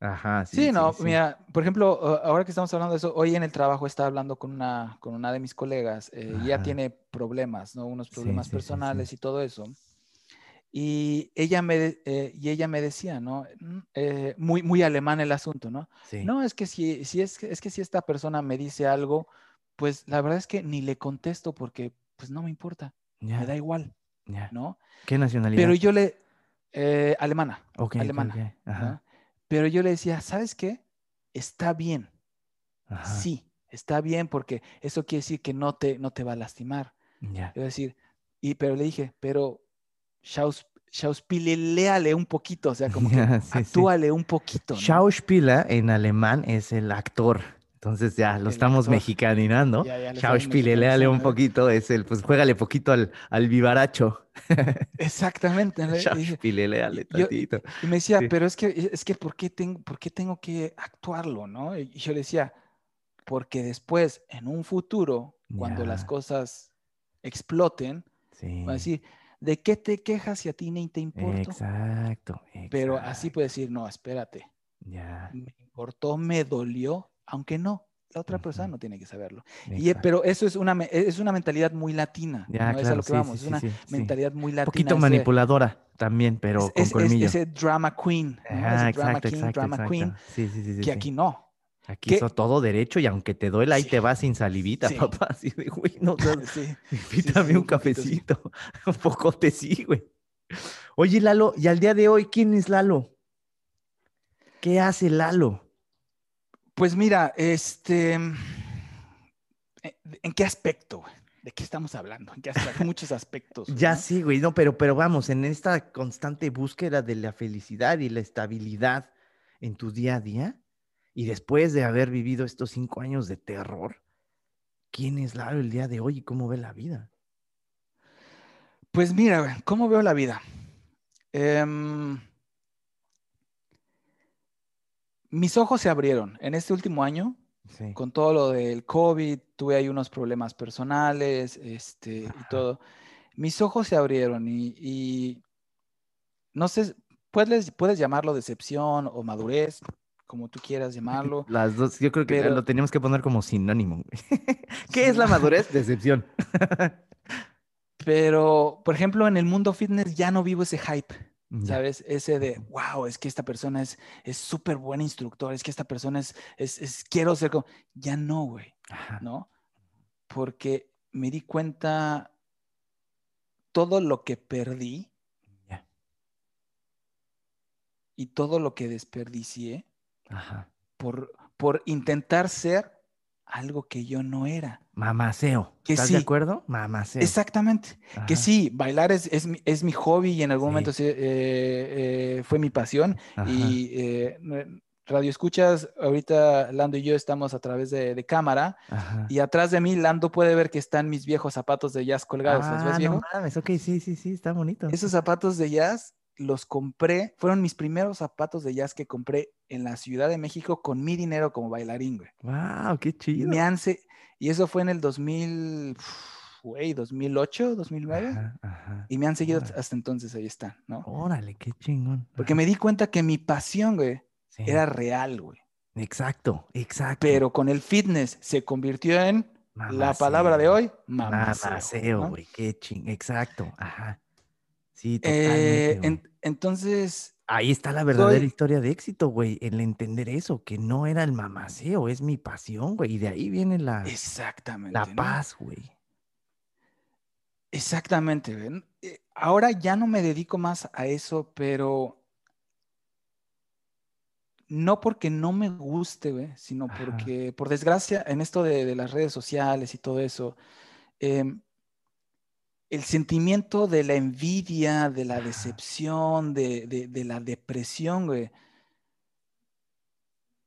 B: Ajá,
A: sí. Sí, no, mira, por ejemplo, ahora que estamos hablando de eso, hoy en el trabajo estaba hablando con una, con una de mis colegas, eh, ya tiene problemas, ¿no? Unos problemas personales y todo eso. Y ella me, eh, y ella me decía, ¿no? Mm, eh, muy, muy alemán el asunto, ¿no? No, es que si, si es, es que si esta persona me dice algo, pues la verdad es que ni le contesto porque pues no me importa, me da igual, ¿no?
B: ¿Qué nacionalidad?
A: Pero yo le, eh, alemana, alemana, pero yo le decía, ¿sabes qué? Está bien, sí, está bien porque eso quiere decir que no te, no te va a lastimar.
B: Ya.
A: decir, y, pero le dije, pero Schauspieleale un poquito, o sea, como que [laughs] actúale un poquito.
B: Schauspieler en alemán es el actor. Entonces ya lo estamos mexicaninando. Schauspieleale un poquito, es el, pues juégale poquito al, al vivaracho. [laughs]
A: Exactamente.
B: Schauspieleale tantito.
A: Y me decía, pero es que, es que ¿por, qué tengo, ¿por qué tengo que actuarlo? ¿no? Y yo le decía, porque después, en un futuro, cuando las cosas exploten, va a decir, ¿De qué te quejas si a ti ni te importa?
B: Exacto,
A: Pero así puedes decir, no, espérate.
B: Ya.
A: Me importó, me dolió, aunque no, la otra persona no tiene que saberlo. Y, pero eso es una, es una mentalidad muy latina. Ya, ¿no? es a lo que vamos, es una mentalidad muy latina. Un
B: poquito manipuladora también, pero con colmillo.
A: ese drama queen.
B: Ah, ese drama king,
A: drama queen. Que aquí no.
B: Aquí hizo todo derecho y aunque te duela, ahí te vas sin salivita, papá. Así de, güey, no, invítame un cafecito. un poco te sí, güey. Oye, Lalo, y al día de hoy, ¿quién es Lalo? ¿Qué hace Lalo?
A: Pues mira, este. Eh, ¿En qué aspecto? ¿De qué estamos hablando? ¿En qué aspecto? muchos aspectos. [laughs]
B: ya sí, güey, no, pero, pero vamos, en esta constante búsqueda de la felicidad y la estabilidad en tu día a día, y después de haber vivido estos cinco años de terror, ¿quién es Lalo el día de hoy y cómo ve la vida?
A: Pues mira, ¿cómo veo la vida? Em, mis ojos se abrieron en este último año. Con todo lo del COVID, tuve ahí unos problemas personales este, y todo. Mis ojos se abrieron y, y no sé, puedes, puedes llamarlo decepción o madurez, como tú quieras llamarlo. [laughs]
B: Las dos, yo creo que lo teníamos que poner como sinónimo. [laughs] ¿Qué es la madurez? Decepción. [laughs]
A: pero, por ejemplo, en el mundo fitness ya no vivo ese hype. ¿Sabes? Ese de, wow, es que esta persona es súper buen instructor, es que esta persona es, es, quiero ser como, ya no, güey, ¿no? Porque me di cuenta todo lo que perdí y todo lo que desperdicié Por, por intentar ser algo que yo no era.
B: Mamaceo. ¿Estás de acuerdo? Mamaceo.
A: Exactamente. Que sí, bailar es, es, mi, hobby y en algún momento eh, eh, fue mi pasión. Y eh, Radio Escuchas, ahorita Lando y yo estamos a través de, cámara. Y atrás de mí, Lando puede ver que están mis viejos zapatos de jazz colgados.
B: Ah, no mames, ok, sí, sí, sí, está bonito.
A: Esos zapatos de jazz los compré, fueron mis primeros zapatos de jazz que compré en la Ciudad de México con mi dinero como bailarín, güey.
B: ¡Wow! ¡Qué chido!
A: Me han, y eso fue en el 2000, güey, 2008, 2009. Y me han seguido hasta entonces, ahí están, ¿no?
B: Órale, qué chingón.
A: Porque me di cuenta que mi pasión, güey, era real, güey.
B: Exacto, exacto.
A: Pero con el fitness se convirtió en la palabra de hoy,
B: mamaceo. güey, qué ching, exacto, ajá. Sí,
A: eh, totalmente. entonces.
B: Ahí está la verdadera historia de éxito, güey, el entender eso, que no era el mamaceo, es mi pasión, güey, y de ahí viene la.
A: Exactamente.
B: La paz, güey.
A: Exactamente, güey. Eh, ahora ya no me dedico más a eso, pero no porque no me guste, güey, sino porque, por desgracia, en esto de, las redes sociales y todo eso, eh, el sentimiento de la envidia, de la decepción, de, la depresión, güey,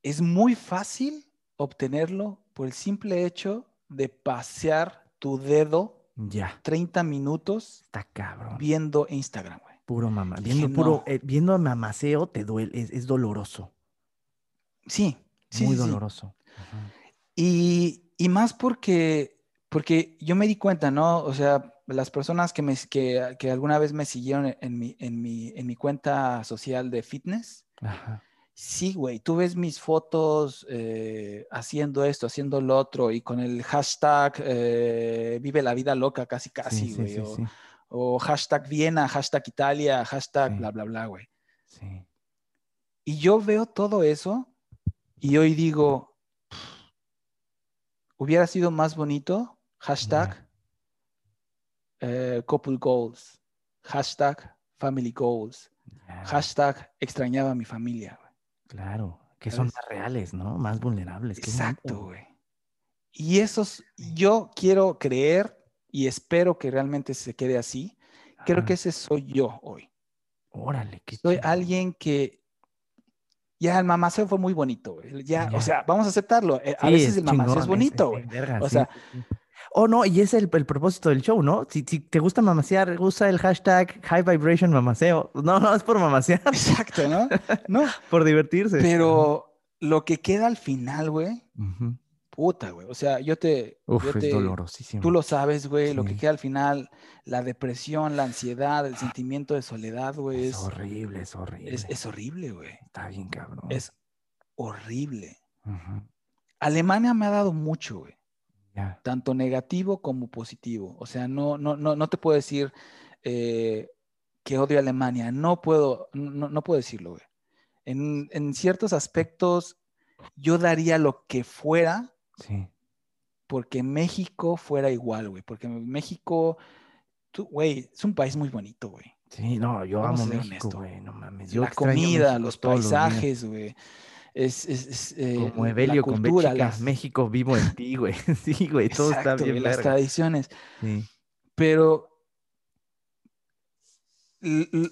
A: es muy fácil obtenerlo por el simple hecho de pasear tu dedo
B: ya.
A: 30 minutos
B: Está cabrón.
A: viendo Instagram, güey.
B: Puro mamá. Viendo, puro, eh, viendo mamaceo te duele, es, doloroso.
A: Sí, sí.
B: Muy doloroso.
A: Y, y, más porque, porque yo me di cuenta, ¿no? O sea, las personas que, me, que, que, alguna vez me siguieron en mi, en mi, en mi cuenta social de fitness, sí, güey, tú ves mis fotos eh, haciendo esto, haciendo lo otro y con el hashtag eh, vive la vida loca casi, casi, güey. o, hashtag Viena, hashtag Italia, hashtag bla, bla, bla, güey. Sí. Y yo veo todo eso y hoy digo, hubiera sido más bonito, hashtag eh, couple goals, hashtag family goals, hashtag extrañaba a mi familia.
B: Claro, que son más reales, ¿no? Más vulnerables.
A: Exacto, güey. Y esos, yo quiero creer y espero que realmente se quede así. Creo que ese soy yo hoy.
B: Órale,
A: que Soy alguien que ya el mamaceo fue muy bonito, güey. Ya, o sea, vamos a aceptarlo. Eh, a veces el mamaceo es bonito, güey. O sea,
B: Oh, no, y ese es el, propósito del show, ¿no? Si, te gusta mamasear, usa el hashtag High Vibration Mamaceo. No, no, es por mamasear.
A: Exacto, ¿no? [laughs] No.
B: por divertirse.
A: Pero lo que queda al final, güey, puta, güey. O sea, yo te.
B: Uf, es dolorosísimo.
A: Tú lo sabes, güey. Lo que queda al final, la depresión, la ansiedad, el ah. sentimiento de soledad, güey.
B: Es, horrible, es horrible.
A: Es, horrible, güey.
B: Está bien, cabrón.
A: Es horrible. Alemania me ha dado mucho, güey. Tanto negativo como positivo. O sea, no, no, no, no te puedo decir eh, que odio a Alemania. No puedo, no, no puedo decirlo, güey. En, en, ciertos aspectos, yo daría lo que fuera
B: sí.
A: porque México fuera igual, güey. Porque México, güey, es un país muy bonito, güey.
B: Sí, no, yo amo México, güey, no mames.
A: la comida, los paisajes, güey es, es,
B: eh, Como Evelio con Bélgica, México vivo en ti, güey. [laughs] sí, güey, todo está bien.
A: Las tradiciones. Pero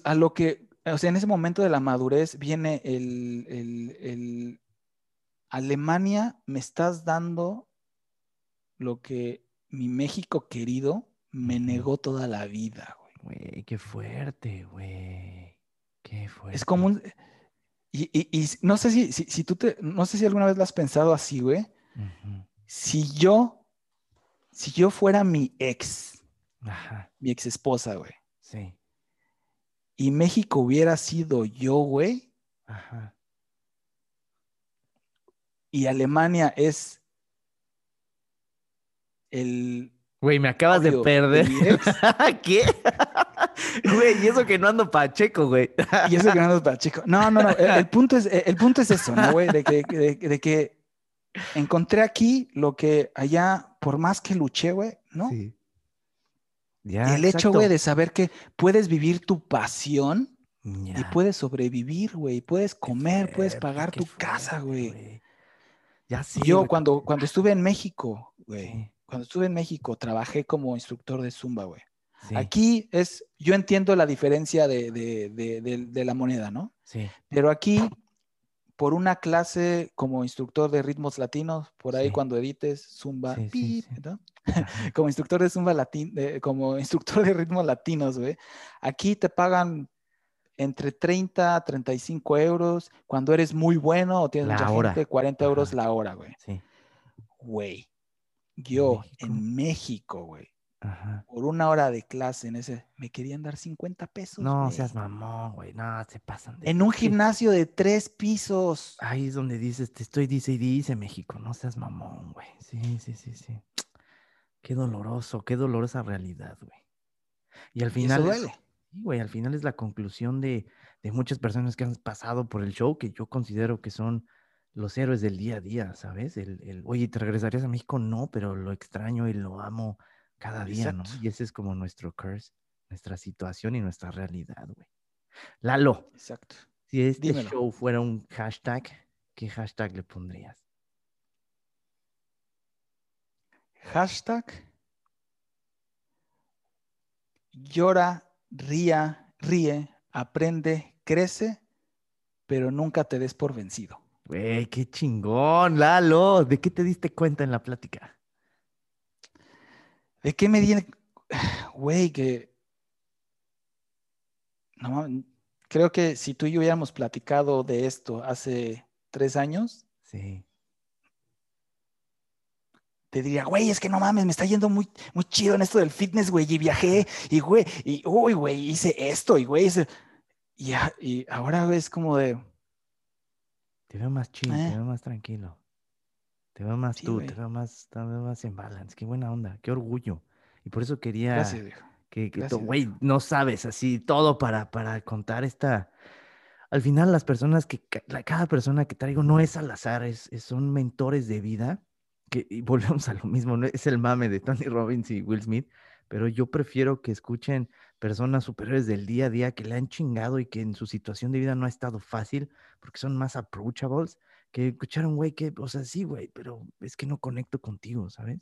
A: a lo que, o sea, en ese momento de la madurez viene el, el, el Alemania, me estás dando lo que mi México querido me negó toda la vida, güey.
B: Güey, qué fuerte, güey. Qué fuerte.
A: Es como un y, no sé si, si, tú te, no sé si alguna vez lo has pensado así, güey. Si yo, si yo fuera mi ex, mi ex esposa, güey.
B: Sí.
A: Y México hubiera sido yo, güey. Ajá. Y Alemania es el
B: Güey, me acabas de perder. [laughs] ¿Qué? Güey, y eso que no ando pacheco, güey.
A: Y eso que no ando pacheco. No, no, no. El, punto, es, el punto es eso, ¿no, güey? De que, de, que encontré aquí lo que allá, por más que luché, güey, ¿no? Sí. Ya, el hecho, güey, de saber que puedes vivir tu pasión y puedes sobrevivir, güey. Puedes comer, puedes pagar tu casa, güey. Ya sí. Yo cuando, cuando estuve en México, güey, cuando estuve en México, trabajé como instructor de Zumba, güey. Aquí es, yo entiendo la diferencia de, de, la moneda, ¿no? Sí. Pero aquí, por una clase como instructor de ritmos latinos, por ahí cuando edites Zumba, ¿no? [laughs] como instructor de Zumba latino, como instructor de ritmos latinos, güey, aquí te pagan entre 30 a 35 euros. Cuando eres muy bueno o tienes mucha gente, 40 euros la hora, güey. Sí. Güey, yo en México, güey, por una hora de clase en ese, me querían dar 50 pesos.
B: No seas mamón, güey, no, se pasan
A: de... En un gimnasio de tres pisos.
B: Ahí es donde dices, te estoy, dice y dice México, no seas mamón, güey. Sí, sí, sí, sí. Qué doloroso, qué dolorosa realidad, güey. Y al final... duele güey, al final es la conclusión de, muchas personas que han pasado por el show, que yo considero que son los héroes del día a día, ¿sabes? El, el, oye, ¿te regresarías a México? No, pero lo extraño y lo amo cada día, ¿no? Y ese es como nuestro curse, nuestra situación y nuestra realidad, güey. Lalo. Exacto. Si este show fuera un hashtag, ¿qué hashtag le pondrías?
A: Hashtag llora ría, ríe, aprende, crece, pero nunca te des por vencido.
B: Güey, qué chingón, Lalo. ¿De qué te diste cuenta en la plática?
A: ¿De qué me di? [sighs] Güey, que. No, creo que si tú y yo hubiéramos platicado de esto hace tres años. Sí te diría, güey, es que no mames, me está yendo muy, muy chido en esto del fitness, güey, y viajé, y güey, y uy, güey, hice esto, y güey, hice... Y, y ahora es como de...
B: Te veo más chido, te ¿Eh? veo más tranquilo. Te veo más tú, te veo más, te veo más en balance. Qué buena onda, qué orgullo. Y por eso quería que, güey, no sabes así todo para, para contar esta... Al final las personas que, cada persona que traigo no es al azar, es, son mentores de vida y [laughs] volvemos a lo mismo, ¿no? es el mame de Tony Robbins y Will Smith, pero yo prefiero que escuchen personas superiores del día a día que le han chingado y que en su situación de vida no ha estado fácil porque son más approachables, que escucharon, güey, que, o sea, sí, güey, pero es que no conecto contigo, ¿sabes?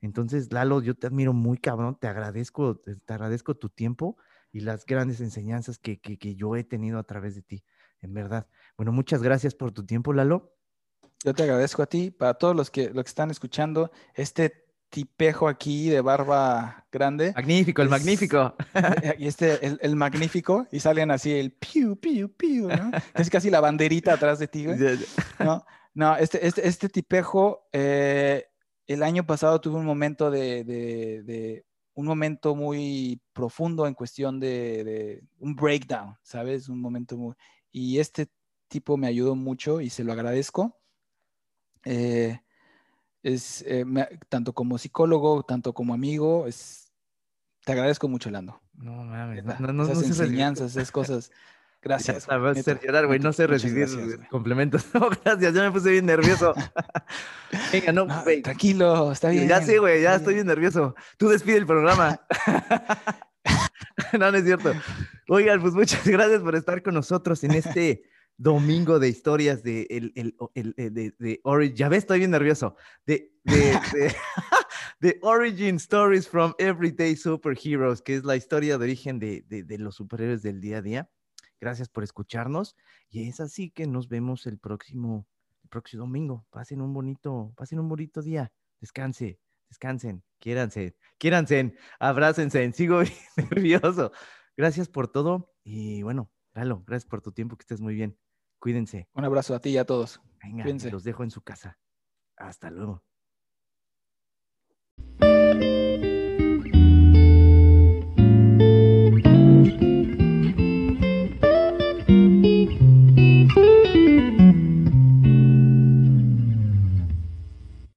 B: Entonces, Lalo, yo te admiro muy cabrón, te agradezco, te, agradezco tu tiempo y las grandes enseñanzas que, que, que yo he tenido a través de ti, en verdad. Bueno, muchas gracias por tu tiempo, Lalo.
A: Yo te agradezco a ti, para todos los que, los que están escuchando, este tipejo aquí de barba grande.
B: Magnífico, el magnífico.
A: Eh, [laughs] y este, el, magnífico, y salen así el piu, piu, piu, ¿no? Es casi la banderita atrás de ti, güey. No, no, este, este, este tipejo, eh, el año pasado tuve un momento de, de, un momento muy profundo en cuestión de, de, un breakdown, ¿sabes? Un momento muy... Y este tipo me ayudó mucho y se lo agradezco. Eh, es eh, tanto como psicólogo, tanto como amigo, es, te agradezco mucho, Lando. No mames, no, no, Esas enseñanzas, esas cosas. [laughs] Gracias.
B: Ya a ser llorar, güey. No sé recibir complementos. [laughs] No, gracias. Ya me puse bien nervioso. [laughs]
A: Venga, no, güey. Tranquilo, está bien.
B: Ya sé, güey. Ya estoy bien nervioso. Tú despide el programa. no, no es cierto. Oigan, pues muchas gracias por estar con nosotros en este domingo de historias de, el, el, el, eh, de, de Origin. Ya ves, estoy bien nervioso. De, de, [laughs] [laughs] de, Origin Stories from Everyday Superheroes, que es la historia de origen de, de, los superhéroes del día a día. Gracias por escucharnos. Y es así que nos vemos el próximo, el próximo domingo. Pasen un bonito, pasen un bonito día. Descanse, descansen, quiéranse, quiéranse, abrácense. Sigo [laughs] nervioso. Gracias por todo. Y bueno, Lalo, gracias por tu tiempo, que estés muy bien. Cuídense.
A: Un abrazo a ti y a todos.
B: Venga, los dejo en su casa. Hasta luego.